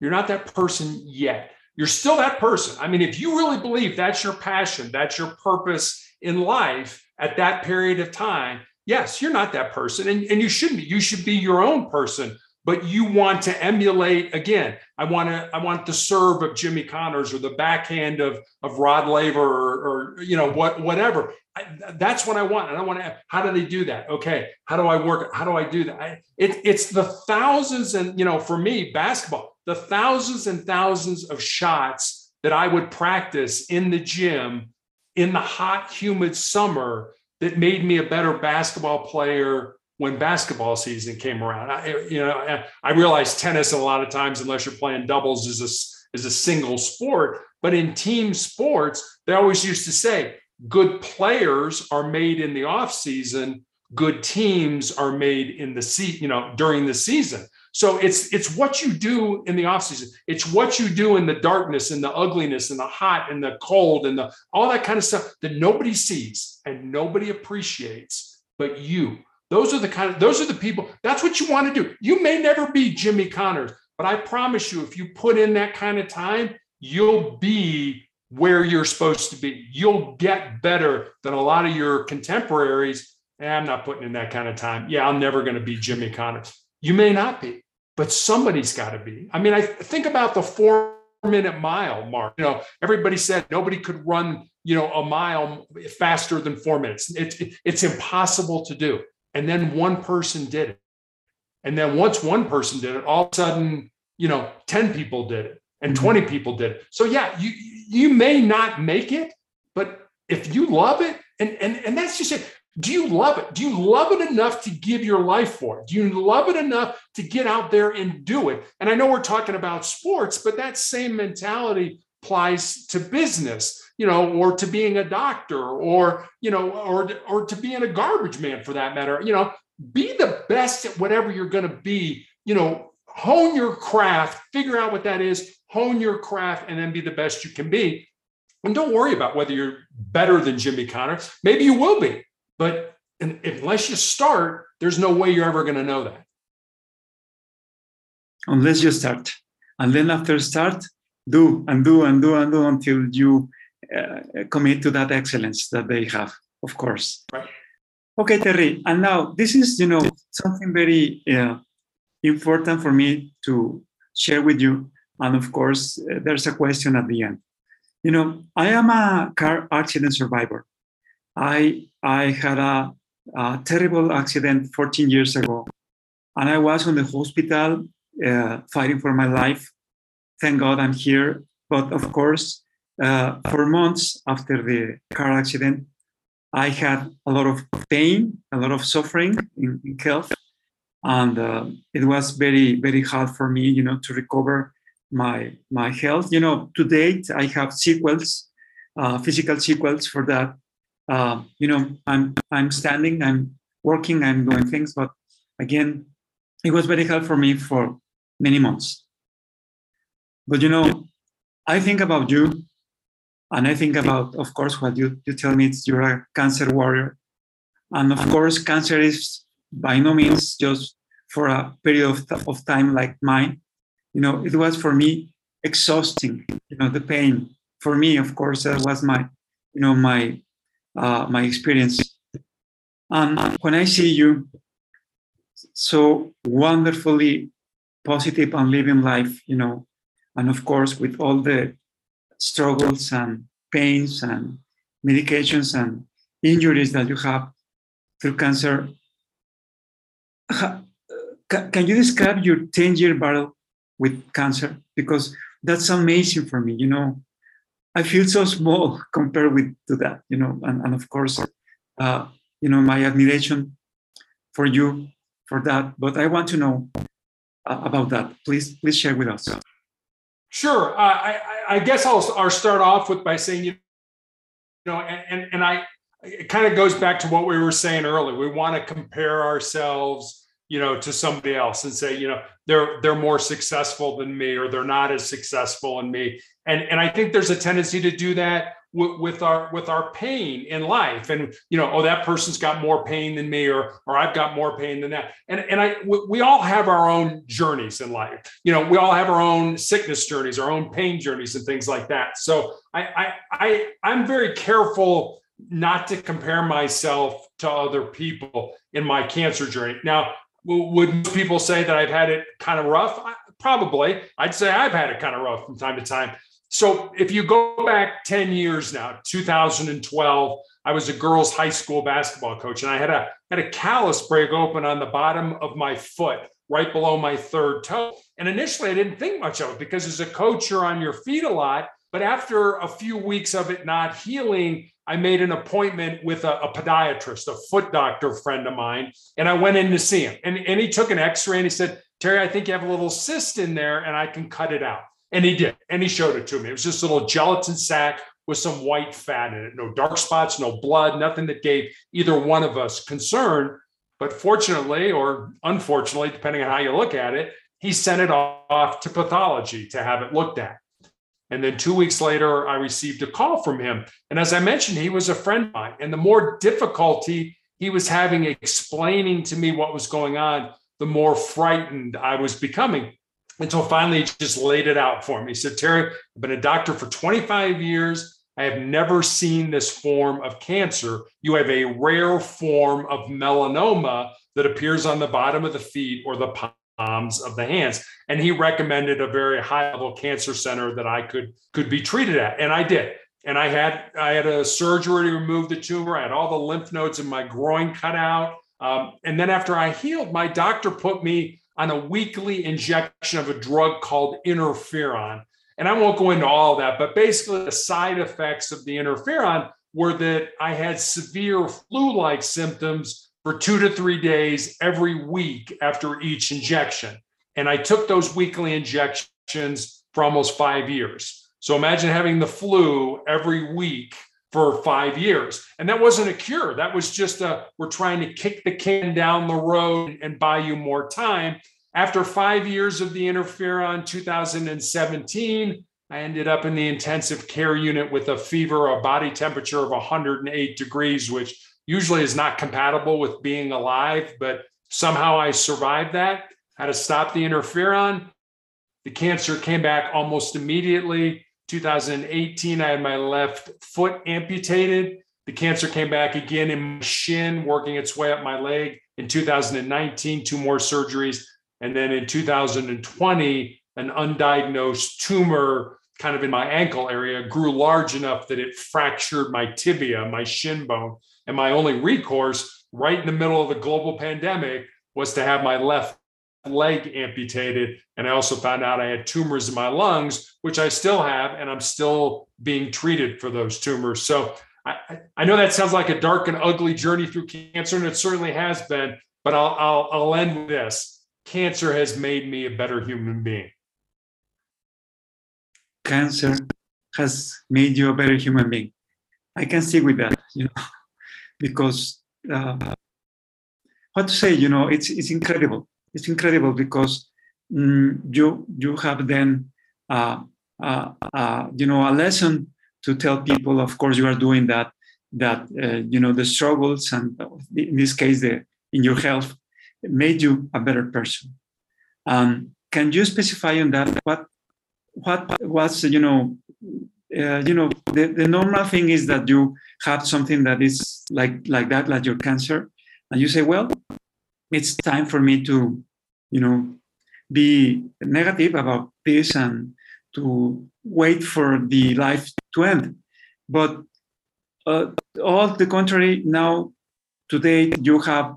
[SPEAKER 2] You're not that person yet. You're still that person. I mean, if you really believe that's your passion, that's your purpose in life at that period of time, yes, you're not that person. And, and you shouldn't be. You should be your own person but you want to emulate again. I want to I want the serve of Jimmy Connors or the backhand of of Rod Laver or, or you know what whatever. I, that's what I want, and I want to. How do they do that? Okay, how do I work? How do I do that? I, it, it's the thousands and you know for me basketball, the thousands and thousands of shots that I would practice in the gym in the hot, humid summer that made me a better basketball player when basketball season came around. I, you know, I realize tennis a lot of times, unless you're playing doubles, is a is a single sport. But in team sports, they always used to say, "Good players are made in the off season. Good teams are made in the seat. You know, during the season." So it's it's what you do in the off season. It's what you do in the darkness and the ugliness and the hot and the cold and the all that kind of stuff that nobody sees and nobody appreciates but you those are the kind of those are the people. That's what you want to do. You may never be Jimmy Connors, but I promise you, if you put in that kind of time, you'll be where you're supposed to be. You'll get better than a lot of your contemporaries. And I'm not putting in that kind of time. Yeah, I'm never going to be Jimmy Connors. You may not be, but somebody's got to be. I mean, I think about the four minute mile mark. You know, everybody said nobody could run, you know, a mile faster than four minutes. It's, it's impossible to do. And then one person did it. And then once one person did it, all of a sudden, you know, 10 people did it and
[SPEAKER 1] Mhm.
[SPEAKER 2] 20 people did it. So yeah, you you may not make it, but if you love it, and and and that's just it. Do you love it? Do you love it enough to give your life for it? Do you love it enough to get out there and do it? And I know we're talking about sports, but that same mentality applies to business, you know, or to being a doctor, or you know, or or to being a garbage man for that matter. You know, be the best at whatever you're going to be. You know, hone your craft, figure out what that is, hone your craft, and then be the best you can be. And don't worry about whether you're better than Jimmy Connor. Maybe you will be, but unless you start, there's no way you're ever going to know that.
[SPEAKER 1] Unless you start. And then after start, do and do and do and do until you uh, commit to that excellence that they have, of course.
[SPEAKER 2] Right.
[SPEAKER 1] Okay, Terry. And now this is, you know, something very uh, important for me to share with you. And of course, uh, there's a question at the end. You know, I am a car accident survivor. I I had a, a terrible accident 14 years ago, and I was on the hospital uh, fighting for my life. Thank God I'm here. But of course, uh, for months after the car accident, I had a lot of pain, a lot of suffering in, in health, and uh, it was very, very hard for me, you know, to recover my my health. You know, to date, I have sequels, uh, physical sequels for that. Uh, you know, I'm I'm standing, I'm working, I'm doing things, but again, it was very hard for me for many months. But you know, I think about you, and I think about, of course, what you you tell me. It's you're a cancer warrior, and of course, cancer is by no means just for a period of, of time like mine. You know, it was for me exhausting. You know, the pain for me, of course, that was my, you know, my uh, my experience. And when I see you so wonderfully positive and living life, you know, and of course with all the struggles and pains and medications and injuries that you have through cancer, can you describe your 10 year battle with cancer? Because that's amazing for me, you know. I feel so small compared with to that, you know, and, and of course, uh, you know, my admiration for you for that. But I want to know uh, about that. Please, please share with us.
[SPEAKER 2] Sure. Uh, I, I guess I'll, I'll start off with by saying, you know, and, and, I, it kind of goes back to what we were saying earlier. We want to compare ourselves, you know, to somebody else and say, you know, they're they're more successful than me, or they're not as successful in me. And and I think there's a tendency to do that with, our with our pain in life. And you know, oh, that person's got more pain than me, or or I've got more pain than that. And and I we all have our own journeys in life. You know, we all have our own sickness journeys, our own pain journeys, and things like that. So I I, I I'm very careful not to compare myself to other people in my cancer journey. Now, would people say that I've had it kind of rough? Probably. I'd say I've had it kind of rough from time to time. So if you go back 10 years now, 2012, I was a girls' high school basketball coach, and I had a had a callus break open on the bottom of my foot, right below my third toe. And initially, I didn't think much of it because as a coach, you're on your feet a lot. But after a few weeks of it not healing, I made an appointment with a, a, podiatrist, a foot doctor friend of mine, and I went in to see him. And, and he took an x ray and he said, Terry, I think you have a little cyst in there and I can cut it out. And he did. And he showed it to me. It was just a little gelatin sack with some white fat in it. No dark spots, no blood, nothing that gave either one of us concern. But fortunately, or unfortunately, depending on how you look at it, he sent it off to pathology to have it looked at. And then two weeks later, I received a call from him. And as I mentioned, he was a friend of mine. And the more difficulty he was having explaining to me what was going on, the more frightened I was becoming. Until finally, he just laid it out for me. He said, Terry, I've been a doctor for 25 years. I have never seen this form of cancer. You have a rare form of melanoma that appears on the bottom of the feet or the palms of the hands. And he recommended a very high level cancer center that I could could be treated at. And I did. And I had I had a surgery to remove the tumor. I had all the lymph nodes in my groin cut out. Um, and then after I healed, my doctor put me on a weekly injection of a drug called interferon. And I won't go into all that, but basically, the side effects of the interferon were that I had severe flu like symptoms for two to three days every week after each injection. And I took those weekly injections for almost five years. So imagine having the flu every week for five years. And that wasn't a cure. That was just a, we're trying to kick the can down the road and buy you more time. After five years of the interferon, 2017, I ended up in the intensive care unit with a fever, a body temperature of 108 degrees, which usually is not compatible with being alive, but somehow I survived that. Had to stop the interferon. The cancer came back almost immediately. 2018, I had my left foot amputated. The cancer came back again in my shin, working its way up my leg. In 2019, two more surgeries. And then in 2020, an undiagnosed tumor kind of in my ankle area grew large enough that it fractured my tibia, my shin bone. And my only recourse, right in the middle of the global pandemic, was to have my left leg amputated. And I also found out I had tumors in my lungs, which I still have, and I'm still being treated for those tumors. So I, I know that sounds like a dark and ugly journey through cancer, and it certainly has been, but I'll, I'll, I'll end with this. Cancer has made me a better human being.
[SPEAKER 1] Cancer has made you a better human being. I can see with that, you know, because uh, what to say, you know, it's it's incredible it's incredible because mm, you you have then uh, uh, uh, you know a lesson to tell people. Of course, you are doing that. That uh, you know the struggles and in this case the in your health made you a better person. Um, can you specify on that what what was you know uh, you know the, the normal thing is that you have something that is like like that like your cancer and you say well it's time for me to, you know, be negative about this and to wait for the life to end. But uh, all the contrary, now today you have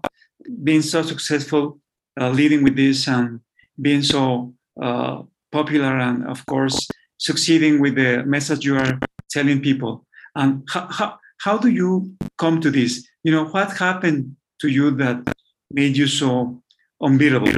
[SPEAKER 1] been so successful uh, leading with this and being so uh, popular and of course succeeding with the message you are telling people. And how, how, how do you come to this? You know, what happened to you that made you so unbeatable?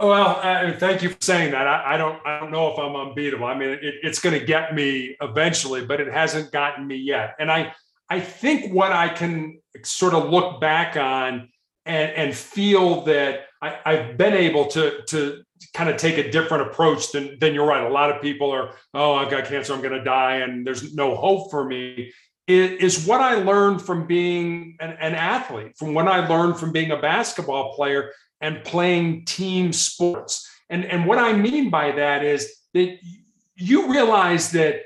[SPEAKER 2] Well, uh, thank you for saying that. I, I, don't. I don't know if I'm unbeatable. I mean, it, it's going to get me eventually, but it hasn't gotten me yet. And I, I think what I can sort of look back on and, and feel that I, I've been able to to kind of take a different approach than than you're right. A lot of people are, oh, I've got cancer, I'm going to die, and there's no hope for me is what I learned from being an, an, athlete, from what I learned from being a basketball player and playing team sports. And, and what I mean by that is that you realize that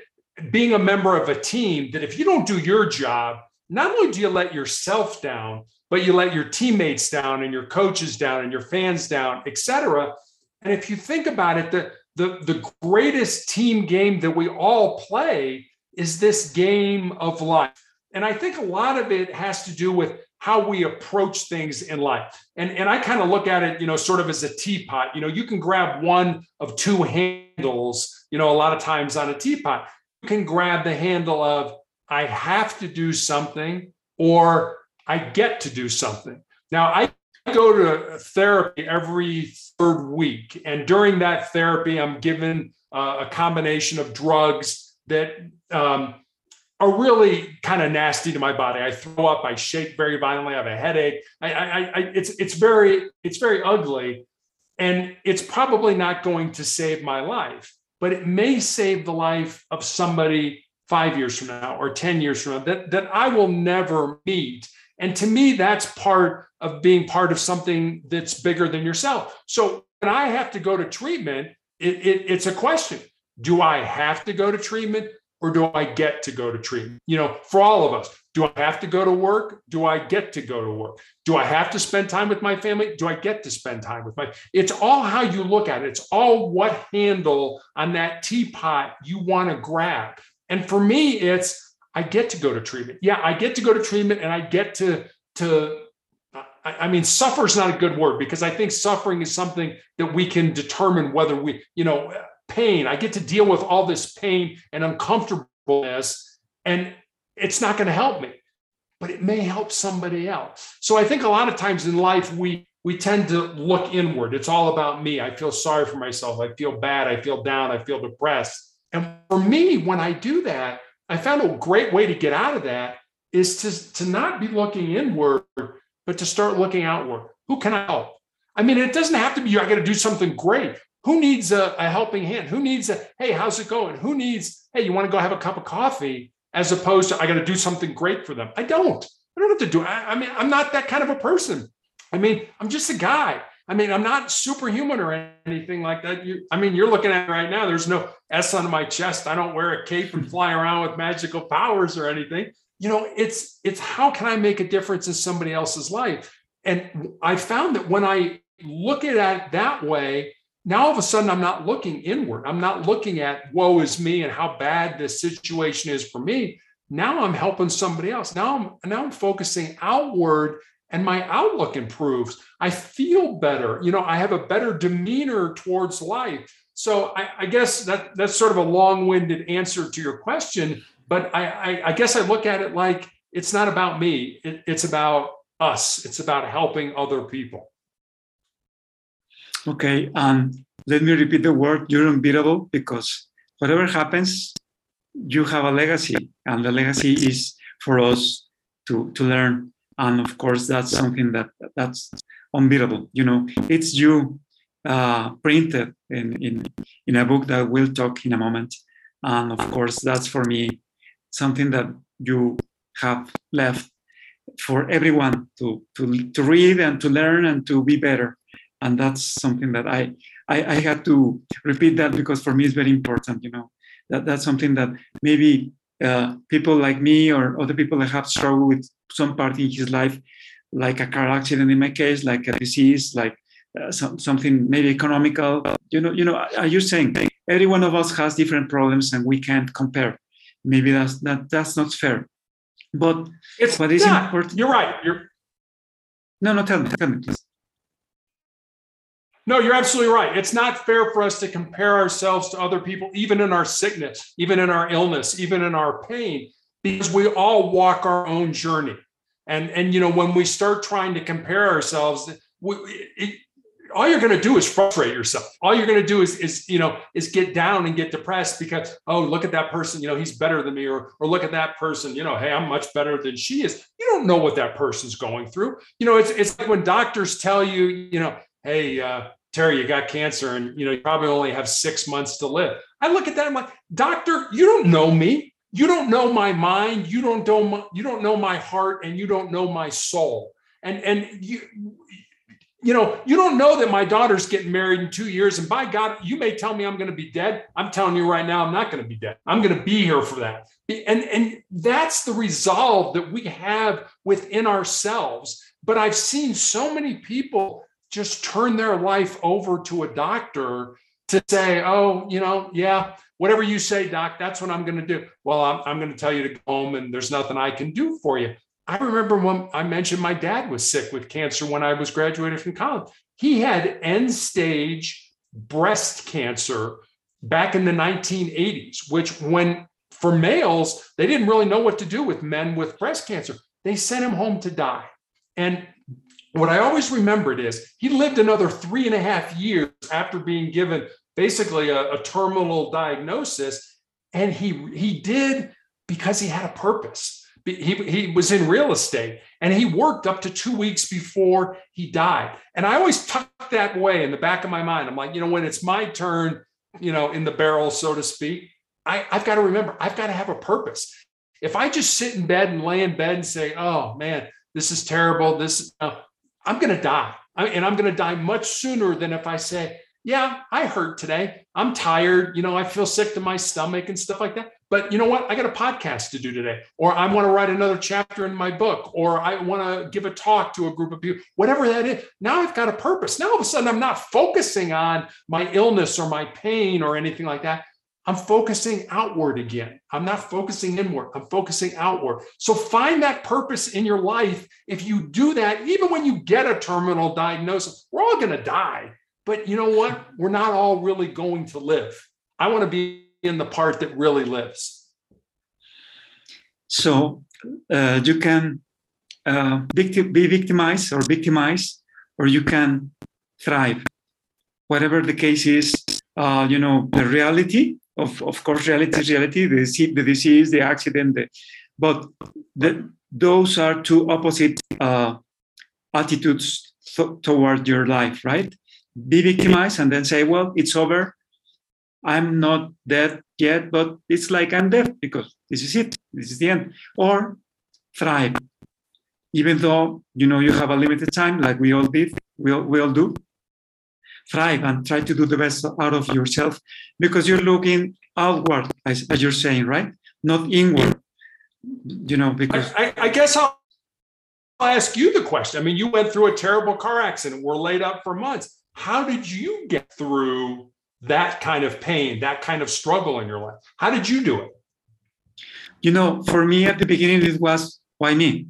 [SPEAKER 2] being a member of a team, that if you don't do your job, not only do you let yourself down, but you let your teammates down and your coaches down and your fans down, et cetera. And if you think about it, the, the, the greatest team game that we all play is this game of life. And I think a lot of it has to do with how we approach things in life. And, and I kind of look at it, you know, sort of as a teapot. You know, you can grab one of two handles, you know, a lot of times on a teapot. You can grab the handle of, I have to do something or I get to do something. Now, I go to therapy every third week. And during that therapy, I'm given uh, a combination of drugs that um, are really kind of nasty to my body. I throw up, I shake very violently, I have a headache. I, I, I, it's it's very it's very ugly, and it's probably not going to save my life, but it may save the life of somebody five years from now or ten years from now that that I will never meet. And to me, that's part of being part of something that's bigger than yourself. So when I have to go to treatment, it, it, it's a question do I have to go to treatment or do I get to go to treatment? You know, for all of us, do I have to go to work? Do I get to go to work? Do I have to spend time with my family? Do I get to spend time with my? It's all how you look at it. It's all what handle on that teapot you want to grab. And for me, it's I get to go to treatment. Yeah, I get to go to treatment and I get to, to, I, mean, suffer is not a good word because I think suffering is something that we can determine whether we, you know, pain. I get to deal with all this pain and uncomfortableness, and it's not going to help me, but it may help somebody else. So I think a lot of times in life we we tend to look inward. It's all about me. I feel sorry for myself. I feel bad. I feel down. I feel depressed. And for me, when I do that, I found a great way to get out of that is to, to not be looking inward, but to start looking outward. Who can I help? I mean, it doesn't have to be, I got to do something great. Who needs a, a, helping hand? Who needs a, hey, how's it going? Who needs, hey, you want to go have a cup of coffee? As opposed to, I got to do something great for them. I don't. I don't have to do. I, I mean, I'm not that kind of a person. I mean, I'm just a guy. I mean, I'm not superhuman or anything like that. You, I mean, you're looking at right now. There's no S on my chest. I don't wear a cape and fly around with magical powers or anything. You know, it's it's how can I make a difference in somebody else's life? And I found that when I look at it that way, now all of a sudden I'm not looking inward. I'm not looking at woe is me and how bad this situation is for me. Now I'm helping somebody else. Now I'm now I'm focusing outward and my outlook improves. I feel better. You know, I have a better demeanor towards life. So I, I guess that that's sort of a long-winded answer to your question. But I, I, I guess I look at it like it's not about me. It, it's about us. It's about helping other people.
[SPEAKER 1] Okay, and let me repeat the word. You're unbeatable because whatever happens, you have a legacy, and the legacy is for us to to learn. And of course that's something that that's unbeatable you know. It's you uh, printed in, in in a book that we'll talk in a moment. And of course that's for me something that you have left for everyone to to to read and to learn and to be better and that's something that I, I i, had to repeat that because for me it's very important you know that that's something that maybe uh, people like me or other people that have struggled with some part in his life, like a car accident in my case, like a disease, like uh, some, something maybe economical. You know, you know, are you saying every one of us has different problems and we can't compare? Maybe that's that that's not fair. But
[SPEAKER 2] it's what is not, important. You're right. You're
[SPEAKER 1] no, no. Tell me, tell me, please.
[SPEAKER 2] No, you're absolutely right. It's not fair for us to compare ourselves to other people, even in our sickness, even in our illness, even in our pain, because we all walk our own journey. And, and you know, when we start trying to compare ourselves, we, it, all you're going to do is frustrate yourself. All you're going to do is, is, you know, is get down and get depressed because, oh, look at that person, you know, he's better than me, or, or look at that person, you know, hey, I'm much better than she is. You don't know what that person's going through. You know, it's, it's like when doctors tell you, you know, hey, uh, Terry, you got cancer and you know you probably only have six months to live. I look at that, I'm like, doctor, you don't know me. You don't know my mind. You don't know my, you don't know my heart, and you don't know my soul. And and you you know you don't know that my daughter's getting married in two years. And by God, you may tell me I'm going to be dead. I'm telling you right now, I'm not going to be dead. I'm going to be here for that. And and that's the resolve that we have within ourselves. But I've seen so many people just turn their life over to a doctor to say, oh, you know, yeah, whatever you say, doc, that's what I'm going to do. Well, I'm, I'm going to tell you to go home and there's nothing I can do for you. I remember when I mentioned my dad was sick with cancer when I was graduated from college. He had end stage breast cancer back in the 1980s, which when for males, they didn't really know what to do with men with breast cancer. They sent him home to die. And what I always remembered is he lived another three and a half years after being given basically a, a terminal diagnosis. And he, he did because he had a purpose. He, he was in real estate and he worked up to two weeks before he died. And I always tuck that way in the back of my mind. I'm like, you know, when it's my turn, you know, in the barrel, so to speak, I, I've got to remember, I've got to have a purpose. If I just sit in bed and lay in bed and say, oh man, this is terrible. This, uh, I'm going to die. I, and I'm going to die much sooner than if I say, yeah, I hurt today. I'm tired. You know, I feel sick to my stomach and stuff like that. But you know what? I got a podcast to do today, or I want to write another chapter in my book, or I want to give a talk to a group of people, whatever that is. Now I've got a purpose. Now all of a sudden I'm not focusing on my illness or my pain or anything like that. I'm focusing outward again. I'm not focusing inward. I'm focusing outward. So find that purpose in your life. If you do that, even when you get a terminal diagnosis, we're all going to die. But you know what? We're not all really going to live. I want to be in the part that really lives.
[SPEAKER 1] So uh, you can uh, be victimized or victimized, or you can thrive. Whatever the case is, uh, you know, the reality of, of course, reality is reality, the, the disease, the accident, the, but the, those are two opposite uh, attitudes th- toward your life, right? Be victimized and then say, well, it's over. I'm not dead yet, but it's like I'm dead because this is it. This is the end. Or thrive, even though you know you have a limited time, like we all did, we all, we all do thrive and try to do the best out of yourself because you're looking outward, as, as you're saying, right? Not inward. You know, because
[SPEAKER 2] I, I, I guess I'll, I'll ask you the question. I mean, you went through a terrible car accident, were laid up for months. How did you get through that kind of pain, that kind of struggle in your life? How did you do it?
[SPEAKER 1] You know, for me at the beginning, it was why me?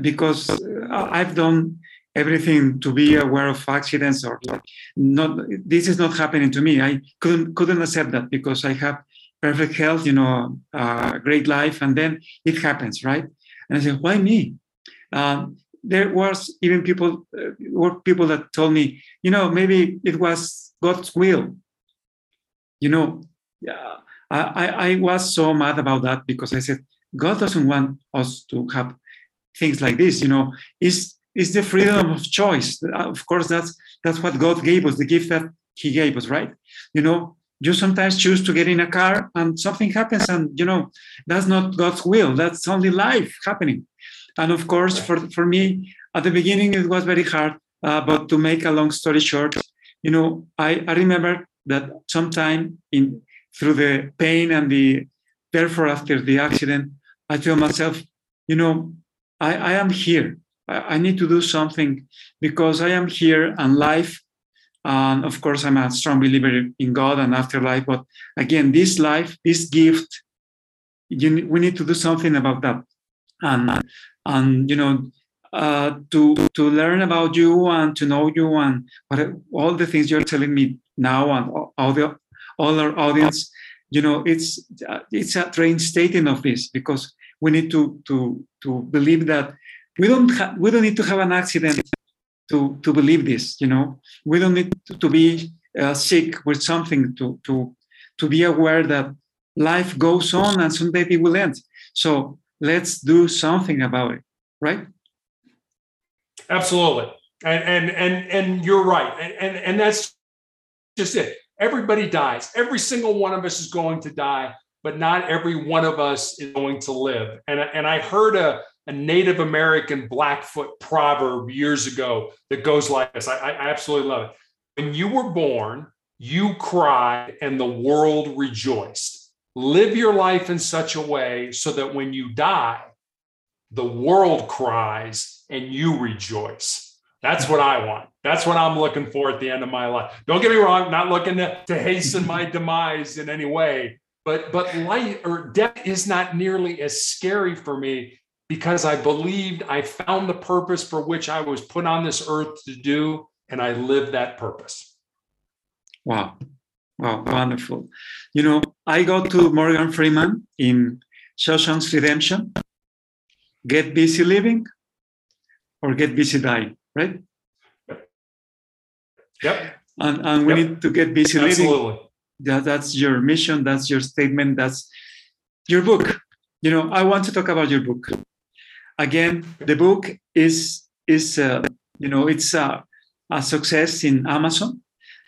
[SPEAKER 1] Because uh, I've done everything to be aware of accidents or like not this is not happening to me. I couldn't couldn't accept that because i have perfect health you know uh, great life and then it happens right? And i said why me? Um, there was even people uh, were people that told me you know maybe it was god's will. You know yeah I, I was so mad about that because i said god doesn't want us to have things like this you know? Is is the freedom of choice. Of course, that's that's what God gave us, the gift that He gave us, right? You know, you sometimes choose to get in a car and something happens, and you know, that's not God's will. That's only life happening. And of course, for for me, at the beginning, it was very hard. Uh, but to make a long story short, you know, I, I remember that sometime in through the pain and the therefore after the accident, I tell myself, you know, I, I am here. I need to do something because I am here and life. And of course, I'm a strong believer in God and afterlife. But again, this life, this gift, you, we need to do something about that. And and you know, uh, to to learn about you and to know you and what, all the things you're telling me now and all the all our audience, you know, it's it's a trained stating of this because we need to to to believe that we don't ha- we don't need to have an accident to to believe this you know? We don't need to, to be uh, sick with something to to to be aware that life goes on and someday it will end. So let's do something about it right?
[SPEAKER 2] Absolutely. And and and, and you're right. And, and and that's just it. Everybody dies. Every single one of us is going to die but not every one of us is going to live. And and i heard a a Native American Blackfoot proverb years ago that goes like this. I, I absolutely love it. When you were born, you cried and the world rejoiced. Live your life in such a way so that when you die, the world cries and you rejoice. That's what I want. That's what I'm looking for at the end of my life. Don't get me wrong, not looking to, to hasten my demise in any way, but but life or death is not nearly as scary for me because I believed I found the purpose for which I was put on this earth to do, and I lived that purpose.
[SPEAKER 1] Wow. Wow, wonderful. You know, I go to Morgan Freeman in Shawshank's Redemption. Get busy living or get busy dying, right?
[SPEAKER 2] Yep.
[SPEAKER 1] And, and we yep. need to get busy
[SPEAKER 2] Absolutely.
[SPEAKER 1] living. That, that's your mission, that's your statement, that's your book. You know, I want to talk about your book again, the book is is uh, you know it's a, a success in Amazon.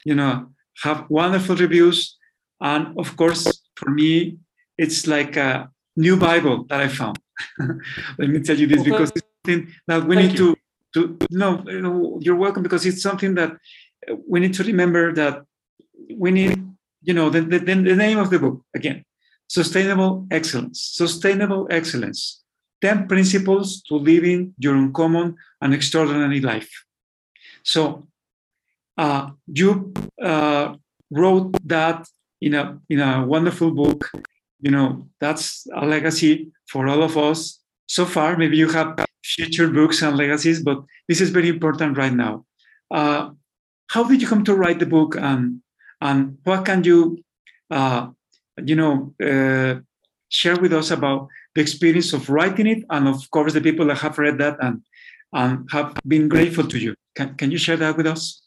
[SPEAKER 1] You know, have wonderful reviews, and of course, for me, it's like a new Bible that I found. Let me tell you this because it's something that we Thank need you. to to no, you know, you're welcome because it's something that we need to remember that we need you know the, the, the name of the book again sustainable excellence sustainable excellence 10 principles to living your uncommon and extraordinary life. So uh, you uh, wrote that in a in a wonderful book. You know, that's a legacy for all of us. So far, maybe you have future books and legacies, but this is very important right now. Uh, how did you come to write the book, and and what can you, uh, you know, uh, share with us about the experience of writing it, and of course the people that have read that and and have been grateful to you. Can can you share that with us?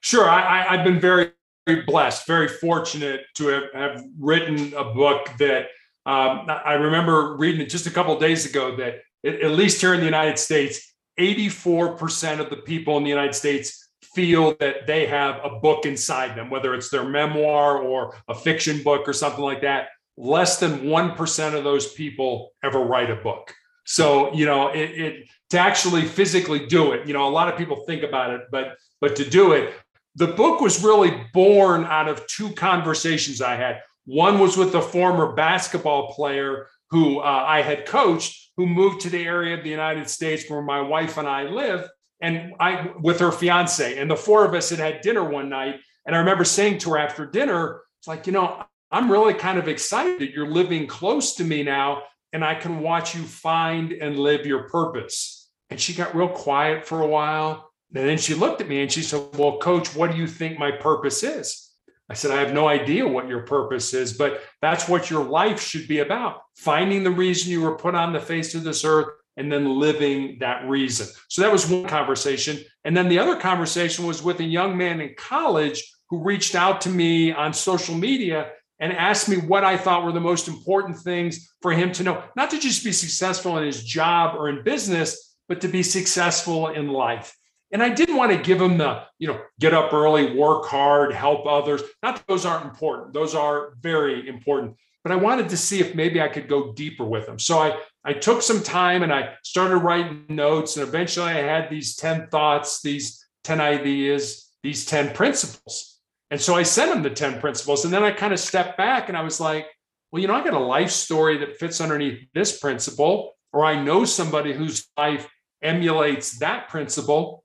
[SPEAKER 2] Sure, I, have been very, very blessed, very fortunate to have, have written a book that um, I remember reading it just a couple days ago that at least here in the United States, 84% of the people in the United States feel that they have a book inside them, whether it's their memoir or a fiction book or something like that. Less than 1% of those people ever write a book. So, you know, it, it to actually physically do it, you know, a lot of people think about it, but but to do it, the book was really born out of two conversations I had. One was with a former basketball player who uh, I had coached who moved to the area of the United States where my wife and I live, and I with her fiance. And the four of us had had dinner one night. And I remember saying to her after dinner, it's like, you know, I'm really kind of excited that you're living close to me now, and I can watch you find and live your purpose. And she got real quiet for a while. And then she looked at me and she said, Well, coach, what do you think my purpose is? I said, I have no idea what your purpose is, but that's what your life should be about finding the reason you were put on the face of this earth and then living that reason. So that was one conversation. And then the other conversation was with a young man in college who reached out to me on social media and asked me what I thought were the most important things for him to know, not to just be successful in his job or in business, but to be successful in life. And I didn't want to give him the, you know, get up early, work hard, help others. Not those aren't important. Those are very important. But I wanted to see if maybe I could go deeper with him. So I, I took some time and I started writing notes. And eventually I had these 10 thoughts, these 10 ideas, these 10 principles. And so I sent them the 10 principles. And then I kind of stepped back and I was like, well, you know, I got a life story that fits underneath this principle, or I know somebody whose life emulates that principle.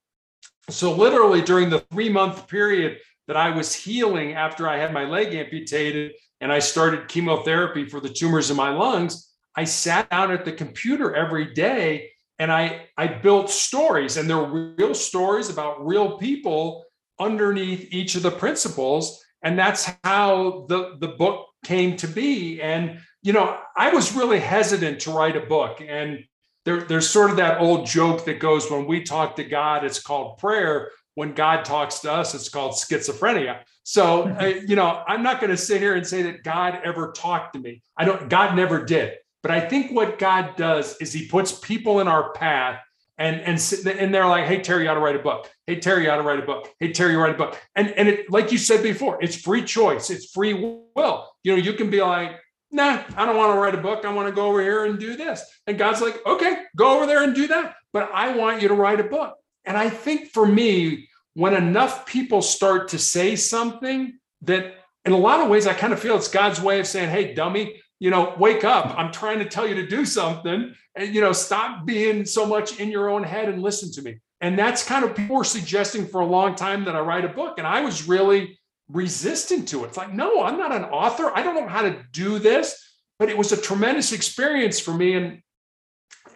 [SPEAKER 2] So, literally, during the three month period that I was healing after I had my leg amputated and I started chemotherapy for the tumors in my lungs, I sat down at the computer every day and I, I built stories, and they're real stories about real people underneath each of the principles. And that's how the, the book came to be. And, you know, I was really hesitant to write a book. And there, there's sort of that old joke that goes when we talk to God, it's called prayer. When God talks to us, it's called schizophrenia. So, uh, you know, I'm not going to sit here and say that God ever talked to me. I don't, God never did. But I think what God does is he puts people in our path and and and they're like, hey Terry, you ought to write a book. Hey Terry, you ought to write a book. Hey Terry, you write a book. And and it, like you said before, it's free choice. It's free will. You know, you can be like, nah, I don't want to write a book. I want to go over here and do this. And God's like, okay, go over there and do that. But I want you to write a book. And I think for me, when enough people start to say something that in a lot of ways, I kind of feel it's God's way of saying, hey, dummy, you know, wake up. I'm trying to tell you to do something. And, you know, stop being so much in your own head and listen to me. And that's kind of people were suggesting for a long time that I write a book. And I was really resistant to it. It's like, no, I'm not an author. I don't know how to do this. But it was a tremendous experience for me. And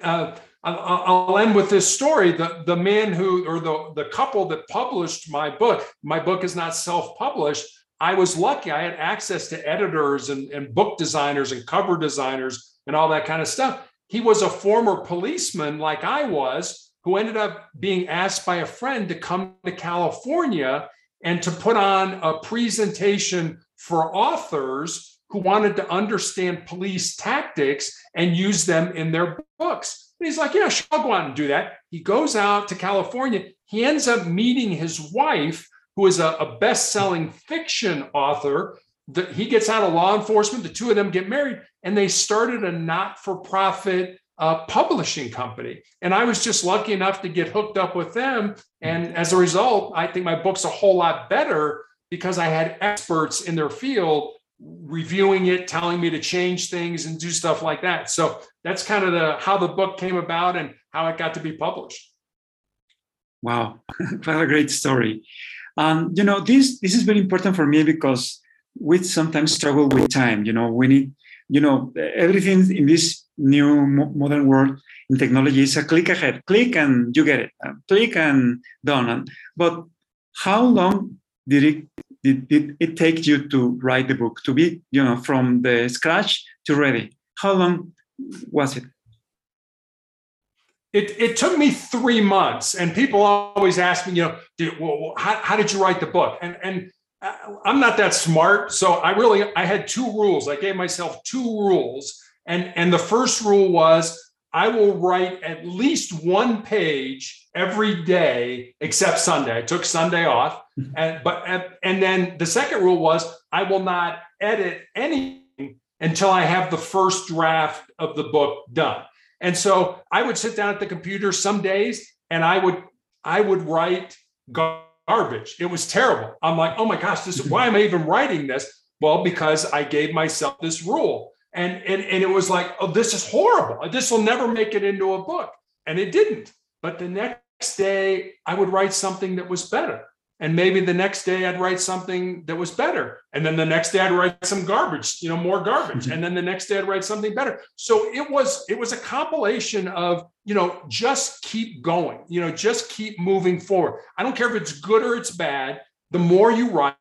[SPEAKER 2] uh, I'll, end with this story. The, the man who, or the, the couple that published my book, my book is not self published. I was lucky. I had access to editors and, and book designers and cover designers and all that kind of stuff. He was a former policeman, like I was, who ended up being asked by a friend to come to California and to put on a presentation for authors who wanted to understand police tactics and use them in their books. And he's like, Yeah, sure, I'll go out and do that. He goes out to California. He ends up meeting his wife, who is a, a best selling fiction author. The, he gets out of law enforcement. The two of them get married and they started a not for profit uh, publishing company. And I was just lucky enough to get hooked up with them. And as a result, I think my book's a whole lot better because I had experts in their field reviewing it, telling me to change things and do stuff like that. So that's kind of the how the book came about and how it got to be published.
[SPEAKER 1] Wow, what a great story. And you know, this this is very important for me because we sometimes struggle with time. You know, we need, you know, everything in this new modern world in technology is a click ahead, click and you get it, uh, click and done. But how long did it did, did it take you to write the book to be, you know, from the scratch to ready? How long was it?
[SPEAKER 2] It, it took me three months, and people always ask me, you know, well, how, how did you write the book? And and uh, I'm not that smart, so I really I had two rules. I gave myself two rules, and and the first rule was I will write at least one page every day except Sunday. I took Sunday off, and but and then the second rule was I will not edit anything until I have the first draft of the book done. And so I would sit down at the computer some days and I would I would write garbage. It was terrible. I'm like, oh my gosh, this why am I even writing this? Well, because I gave myself this rule. And, and, and it was like, oh, this is horrible. This will never make it into a book. And it didn't. But the next day, I would write something that was better. And maybe the next day I'd write something that was better. And then the next day I'd write some garbage, you know, more garbage. Mm-hmm. And then the next day I'd write something better. So it was, it was a compilation of, you know, just keep going, you know, just keep moving forward. I don't care if it's good or it's bad. The more you write,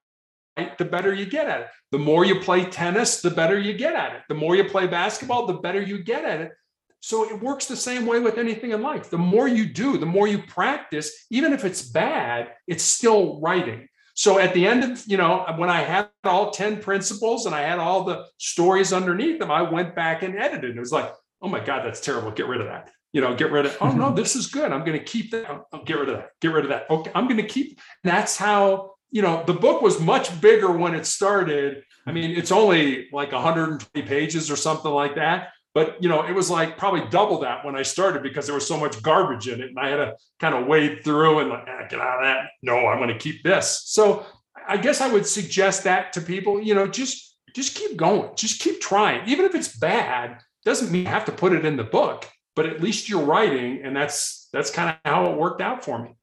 [SPEAKER 2] the better you get at it. The more you play tennis, the better you get at it. The more you play basketball, the better you get at it. So it works the same way with anything in life. The more you do, the more you practice, even if it's bad, it's still writing. So at the end of, you know, when I had all 10 principles and I had all the stories underneath them, I went back and edited. It was like, oh my God, that's terrible. Get rid of that. You know, get rid of, oh no, this is good. I'm going to keep that. I'll get rid of that. Get rid of that. Okay. I'm going to keep. that's how you know, the book was much bigger when it started. I mean, it's only like 120 pages or something like that. But you know, it was like probably double that when I started because there was so much garbage in it, and I had to kind of wade through and like, ah, get out of that. No, I'm going to keep this. So I guess I would suggest that to people. You know, just just keep going, just keep trying, even if it's bad. Doesn't mean you have to put it in the book, but at least you're writing, and that's that's kind of how it worked out for me.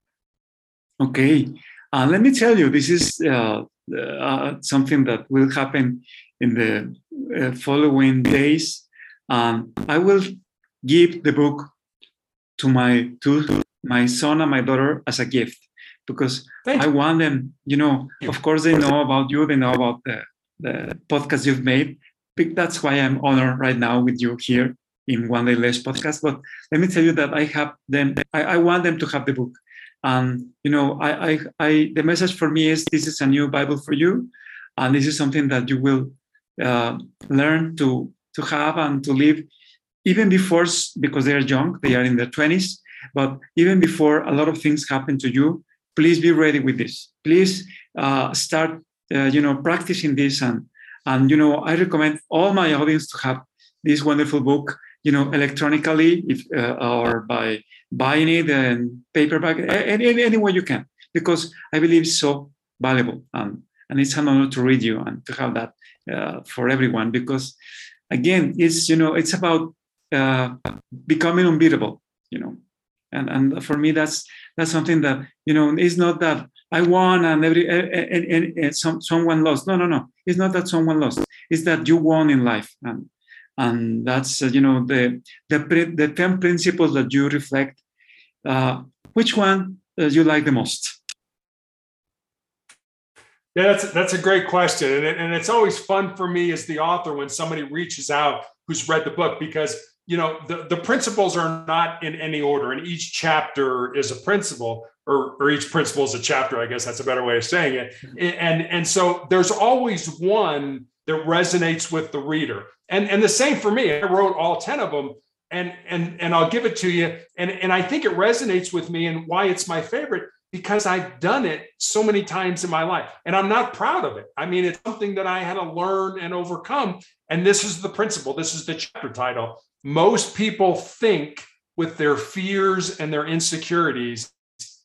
[SPEAKER 1] Okay, and let me tell you, this is uh, uh, something that will happen in the uh, following days. Um, I will give the book to my to my son and my daughter as a gift because I want them. You know, of course, they know about you. They know about the, the podcast you've made. That's why I'm honored right now with you here in One Day Less podcast. But let me tell you that I have them. I, I want them to have the book and you know, I, I, I, the message for me is this is a new Bible for you, and this is something that you will uh, learn to to have and to live, even before because they are young, they are in their twenties, but even before a lot of things happen to you. Please be ready with this. Please uh, start, uh, you know, practicing this, and and you know, I recommend all my audience to have this wonderful book, you know, electronically if uh, or by buying it and paperback, any, any way you can, because I believe it's so valuable. Um, and it's an honor to read you and to have that uh, for everyone, because again, it's, you know, it's about uh, becoming unbeatable, you know, and, and for me, that's, that's something that, you know, it's not that I won and every, and, and, and some, someone lost. No, no, no. It's not that someone lost. It's that you won in life. And, and that's uh, you know the the the 10 principles that you reflect uh, which one uh, you like the most?
[SPEAKER 2] Yeah, that's that's a great question, and, it, and it's always fun for me as the author when somebody reaches out who's read the book because you know the, the principles are not in any order, and each chapter is a principle, or or each principle is a chapter. I guess that's a better way of saying it. Mm-hmm. And and so there's always one that resonates with the reader, and and the same for me. I wrote all ten of them, and and and I'll give it to you. And and I think it resonates with me and why it's my favorite because I've done it so many times in my life and I'm not proud of it. I mean, it's something that I had to learn and overcome. And this is the principle. This is the chapter title. Most people think with their fears and their insecurities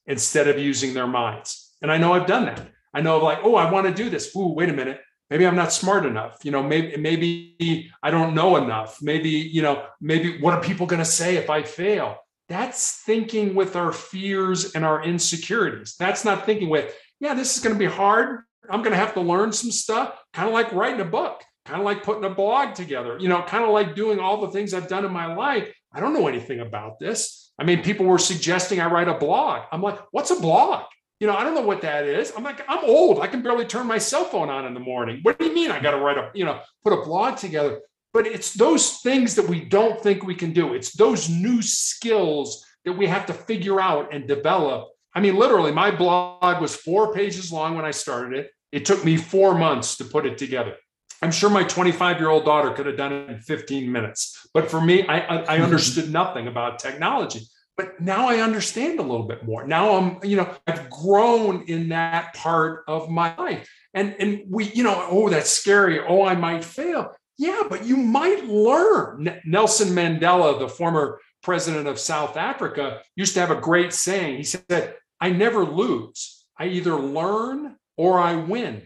[SPEAKER 2] instead of using their minds. And I know I've done that. I know like, oh, I want to do this. Ooh, wait a minute maybe i'm not smart enough you know maybe maybe i don't know enough maybe you know maybe what are people going to say if i fail that's thinking with our fears and our insecurities that's not thinking with yeah, this is going to be hard. I'm going to have to learn some stuff, kind of like writing a book, kind of like putting a blog together, you know, kind of like doing all the things I've done in my life. I don't know anything about this. I mean, people were suggesting I write a blog. I'm like, what's a blog? You know, I don't know what that is. I'm like, I'm old. I can barely turn my cell phone on in the morning. What do you mean I got to write a, you know, put a blog together? But it's those things that we don't think we can do. It's those new skills that we have to figure out and develop. I mean, literally, my blog was four pages long when I started it. It took me four months to put it together. I'm sure my 25 year old daughter could have done it in 15 minutes. But for me, I, I understood nothing about technology. But now I understand a little bit more. Now I'm, you know, I've grown in that part of my life. And, and we, you know, oh, that's scary. Oh, I might fail. Yeah, but you might learn. Nelson Mandela, the former president of South Africa, used to have a great saying. He said, I never lose. I either learn or I win.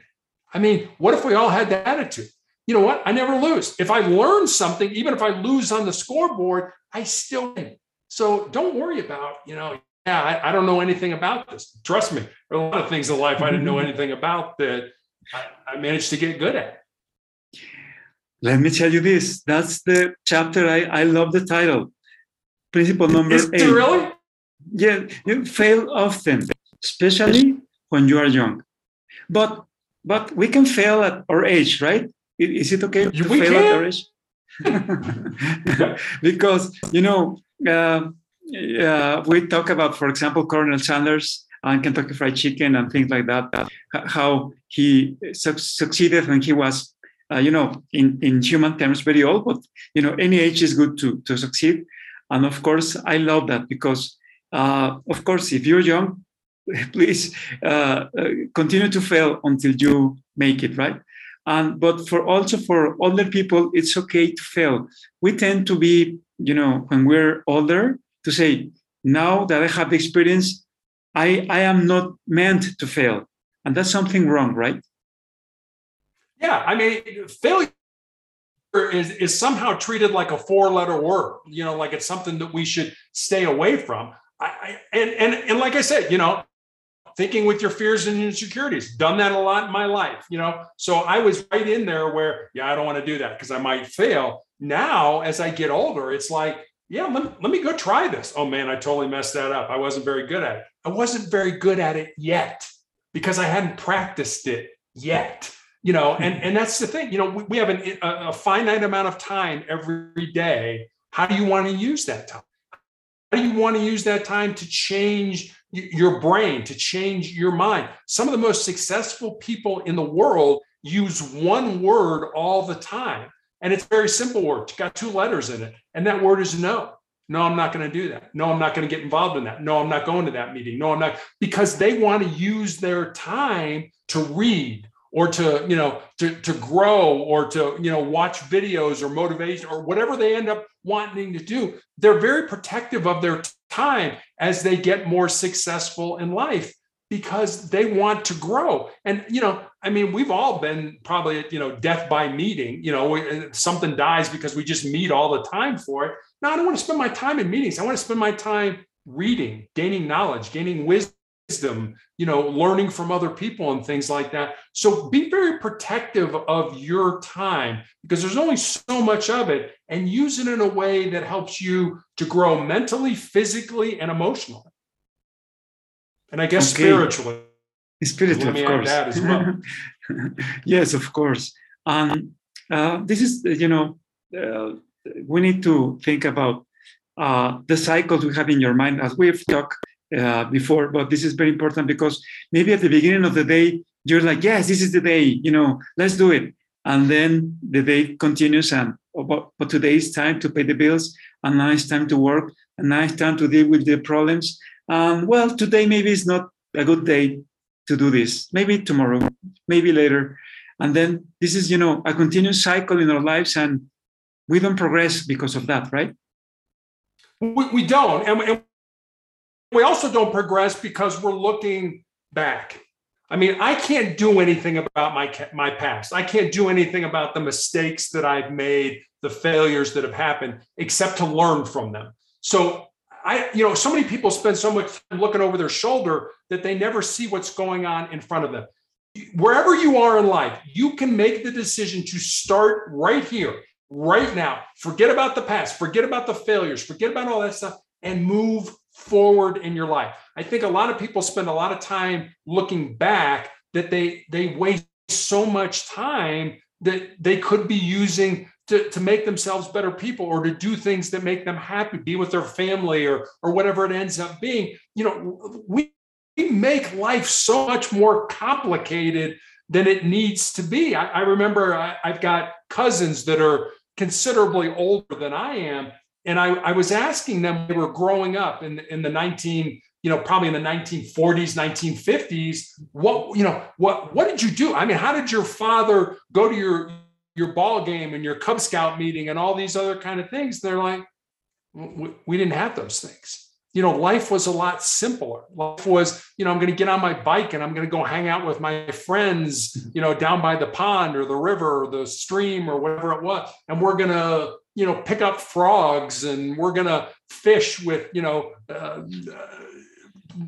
[SPEAKER 2] I mean, what if we all had that attitude? You know what? I never lose. If I learn something, even if I lose on the scoreboard, I still win. So don't worry about, you know, yeah, I, I don't know anything about this. Trust me, there are a lot of things in life I didn't know anything about that I, I managed to get good at.
[SPEAKER 1] Let me tell you this. That's the chapter I, I love the title. Principle number
[SPEAKER 2] Is
[SPEAKER 1] eight.
[SPEAKER 2] really?
[SPEAKER 1] Yeah, you fail often, especially when you are young. But but we can fail at our age, right? Is it okay to
[SPEAKER 2] we
[SPEAKER 1] fail
[SPEAKER 2] can.
[SPEAKER 1] at our age? because you know uh, uh, we talk about, for example, Colonel Sanders and Kentucky Fried Chicken and things like that. How he su- succeeded when he was, uh, you know, in in human terms, very old. But you know, any age is good to to succeed. And of course, I love that because, uh, of course, if you're young, please uh, uh, continue to fail until you make it right and but for also for older people it's okay to fail we tend to be you know when we're older to say now that i have the experience i i am not meant to fail and that's something wrong right
[SPEAKER 2] Yeah, I mean, failure is, is somehow treated like a four letter word, you know, like it's something that we should stay away from. I, I, and, and, and like I said, you know, thinking with your fears and insecurities, done that a lot in my life, you know. So I was right in there where, yeah, I don't want to do that because I might fail. Now, as I get older, it's like, yeah, let, let me go try this. Oh man, I totally messed that up. I wasn't very good at it. I wasn't very good at it yet because I hadn't practiced it yet you know and hmm. and that's the thing you know we, we have an, a, a finite amount of time every day. How do you want to use that time? How do you want to use that time to change your brain to change your mind? Some of the most successful people in the world use one word all the time and it's a very simple word. It's got two letters in it and that word is no. No i'm not going to do that. No i'm not going to get involved in that. No i'm not going to that meeting. No i'm not because they want to use their time to read or to you know to, to grow or to you know watch videos or motivation or whatever they end up wanting to do they're very protective of their time as they get more successful in life because they want to grow. And you know i mean we've all been probably you know death by meeting you know uh, something dies because we just meet all the time for it. No i don't want to spend my time in meetings. I want to spend my time reading gaining knowledge gaining wisdom wisdom, you know, learning from other people and things like that. So be very protective of your time because there's only so much of it and use it in a way that helps you to grow mentally, physically, and emotionally. And I guess okay. spiritually.
[SPEAKER 1] Spiritually, of course.
[SPEAKER 2] as well.
[SPEAKER 1] yes, of course. Um, uh, this is, you know, uh, we need to think about uh, the cycles we have in your mind as we've talked uh, before, but this is very important because maybe at the beginning of the day, you're like, yes, this is the day, you know, let's do it. And then the day continues and, oh, but, but today is time to pay the bills and now it's time to work and now it's time to deal with the problems. And well, today maybe it's not a good day to do this. Maybe tomorrow, maybe later. And then this is, you know, a continuous cycle in our lives and we don't progress because of that, right?
[SPEAKER 2] We, we don't. And, and we also don't progress because we're looking back. I mean, I can't do anything about my my past. I can't do anything about the mistakes that I've made, the failures that have happened, except to learn from them. So I, you know, so many people spend so much time looking over their shoulder that they never see what's going on in front of them. Wherever you are in life, you can make the decision to start right here, right now. Forget about the past, forget about the failures, forget about all that stuff, and move forward in your life. I think a lot of people spend a lot of time looking back that they they waste so much time that they could be using to, to make themselves better people or to do things that make them happy, be with their family or or whatever it ends up being. You know, we, we make life so much more complicated than it needs to be. I, I remember I, I've got cousins that are considerably older than I am. And I, I was asking them, they were growing up in, in the 19, you know, probably in the 1940s, 1950s. What, you know, what, what did you do? I mean, how did your father go to your, your ball game and your Cub Scout meeting and all these other kind of things? They're like, we, we didn't have those things. You know, life was a lot simpler. Life was, you know, I'm going to get on my bike and I'm going to go hang out with my friends, you know, down by the pond or the river or the stream or whatever it was. And we're going to, you know, pick up frogs and we're going to fish with, you know, uh,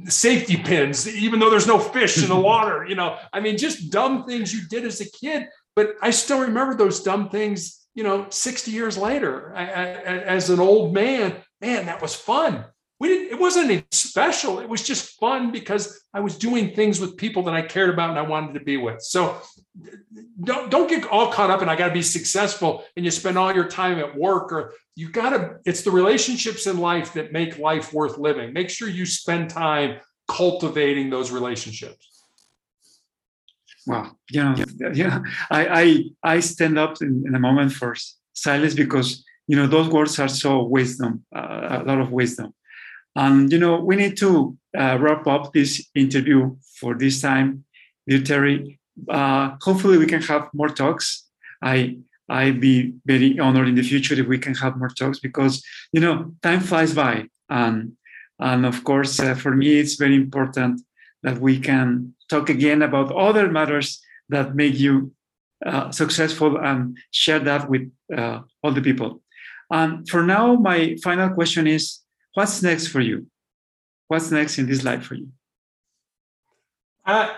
[SPEAKER 2] safety pins, even though there's no fish in the water. You know, I mean, just dumb things you did as a kid. But I still remember those dumb things, you know, 60 years later. I, I, as an old man, man, that was fun. We didn't, it wasn't anything special. It was just fun because I was doing things with people that I cared about and I wanted to be with. So don't, don't get all caught up and I got to be successful and you spend all your time at work or you got to, it's the relationships in life that make life worth living. Make sure you spend time cultivating those relationships.
[SPEAKER 1] Wow. Yeah. Yeah. I, I, I stand up in, in a moment for silence because, you know, those words are so wisdom, uh, a lot of wisdom. And, you know, we need to uh, wrap up this interview for this time, dear Terry. Uh, hopefully we can have more talks. I, I'd be very honored in the future if we can have more talks because, you know, time flies by. And, and of course, uh, for me, it's very important that we can talk again about other matters that make you uh, successful and share that with uh, all the people. And for now, my final question is what's next for you? What's next in this life for you?
[SPEAKER 2] Uh,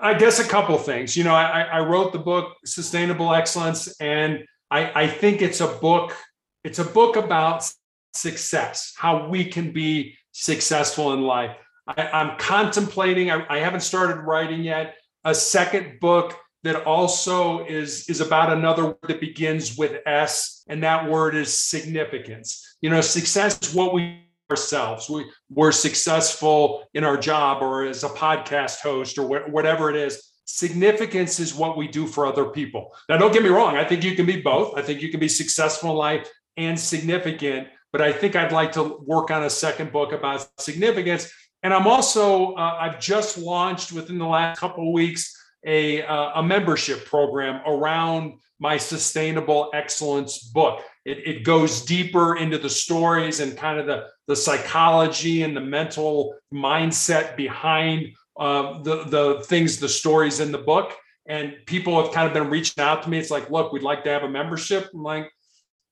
[SPEAKER 2] I guess a couple things. You know, I, I wrote the book Sustainable Excellence, and I, I think it's a book. It's a book about success, how we can be successful in life. I, am contemplating. I, I haven't started writing yet. A second book that also is is about another word that begins with S, and that word is significance. You know, success is what we ourselves. We we're successful in our job or as a podcast host or wh- whatever it is. Significance is what we do for other people. Now, don't get me wrong. I think you can be both. I think you can be successful in life and significant. But I think I'd like to work on a second book about significance. And I'm also uh, I've just launched within the last couple of weeks a, uh, a membership program around my sustainable excellence book. It, it, goes deeper into the stories and kind of the, the psychology and the mental mindset behind uh, the, the things, the stories in the book. And people have kind of been reaching out to me. It's like, look, we'd like to have a membership. I'm like,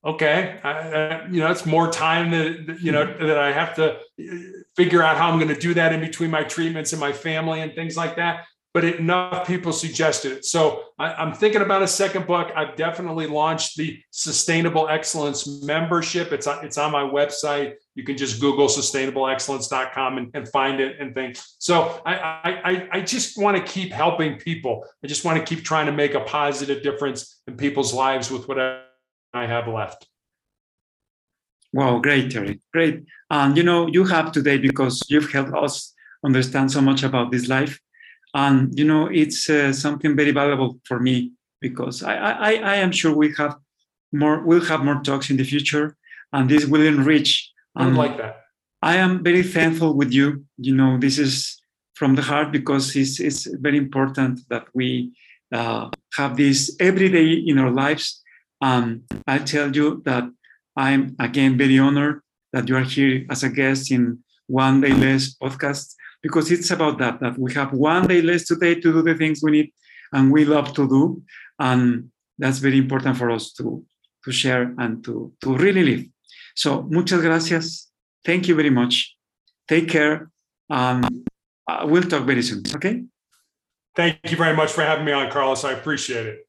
[SPEAKER 2] okay, I, I, you know, it's more time that, you know, that I have to uh, figure out how I'm going to do that in between my treatments and my family and things like that but enough people suggested it. So I, am thinking about a second book. I've definitely launched the Sustainable Excellence membership. It's on, it's on my website. You can just Google sustainableexcellence.com and, and find it and things. So I, I, I just want to keep helping people. I just want to keep trying to make a positive difference in people's lives with whatever I have left.
[SPEAKER 1] Wow, great, Terry. Great. And you know, you have today because you've helped us understand so much about this life and you know it's uh, something very valuable for me because I, I I am sure we have more we'll have more talks in the future, and this will enrich.
[SPEAKER 2] I would like that.
[SPEAKER 1] I am very thankful with you. You know, this is from the heart because it's it's very important that we uh, have this every day in our lives. And I tell you that I'm again very honored that you are here as a guest in One Day Less podcast because it's about that that we have one day less today to do the things we need and we love to do and that's very important for us to to share and to to really live so muchas gracias thank you very much Take care. Um, we'll talk very soon. Okay.
[SPEAKER 2] Thank you very much for having me on, Carlos. I appreciate it.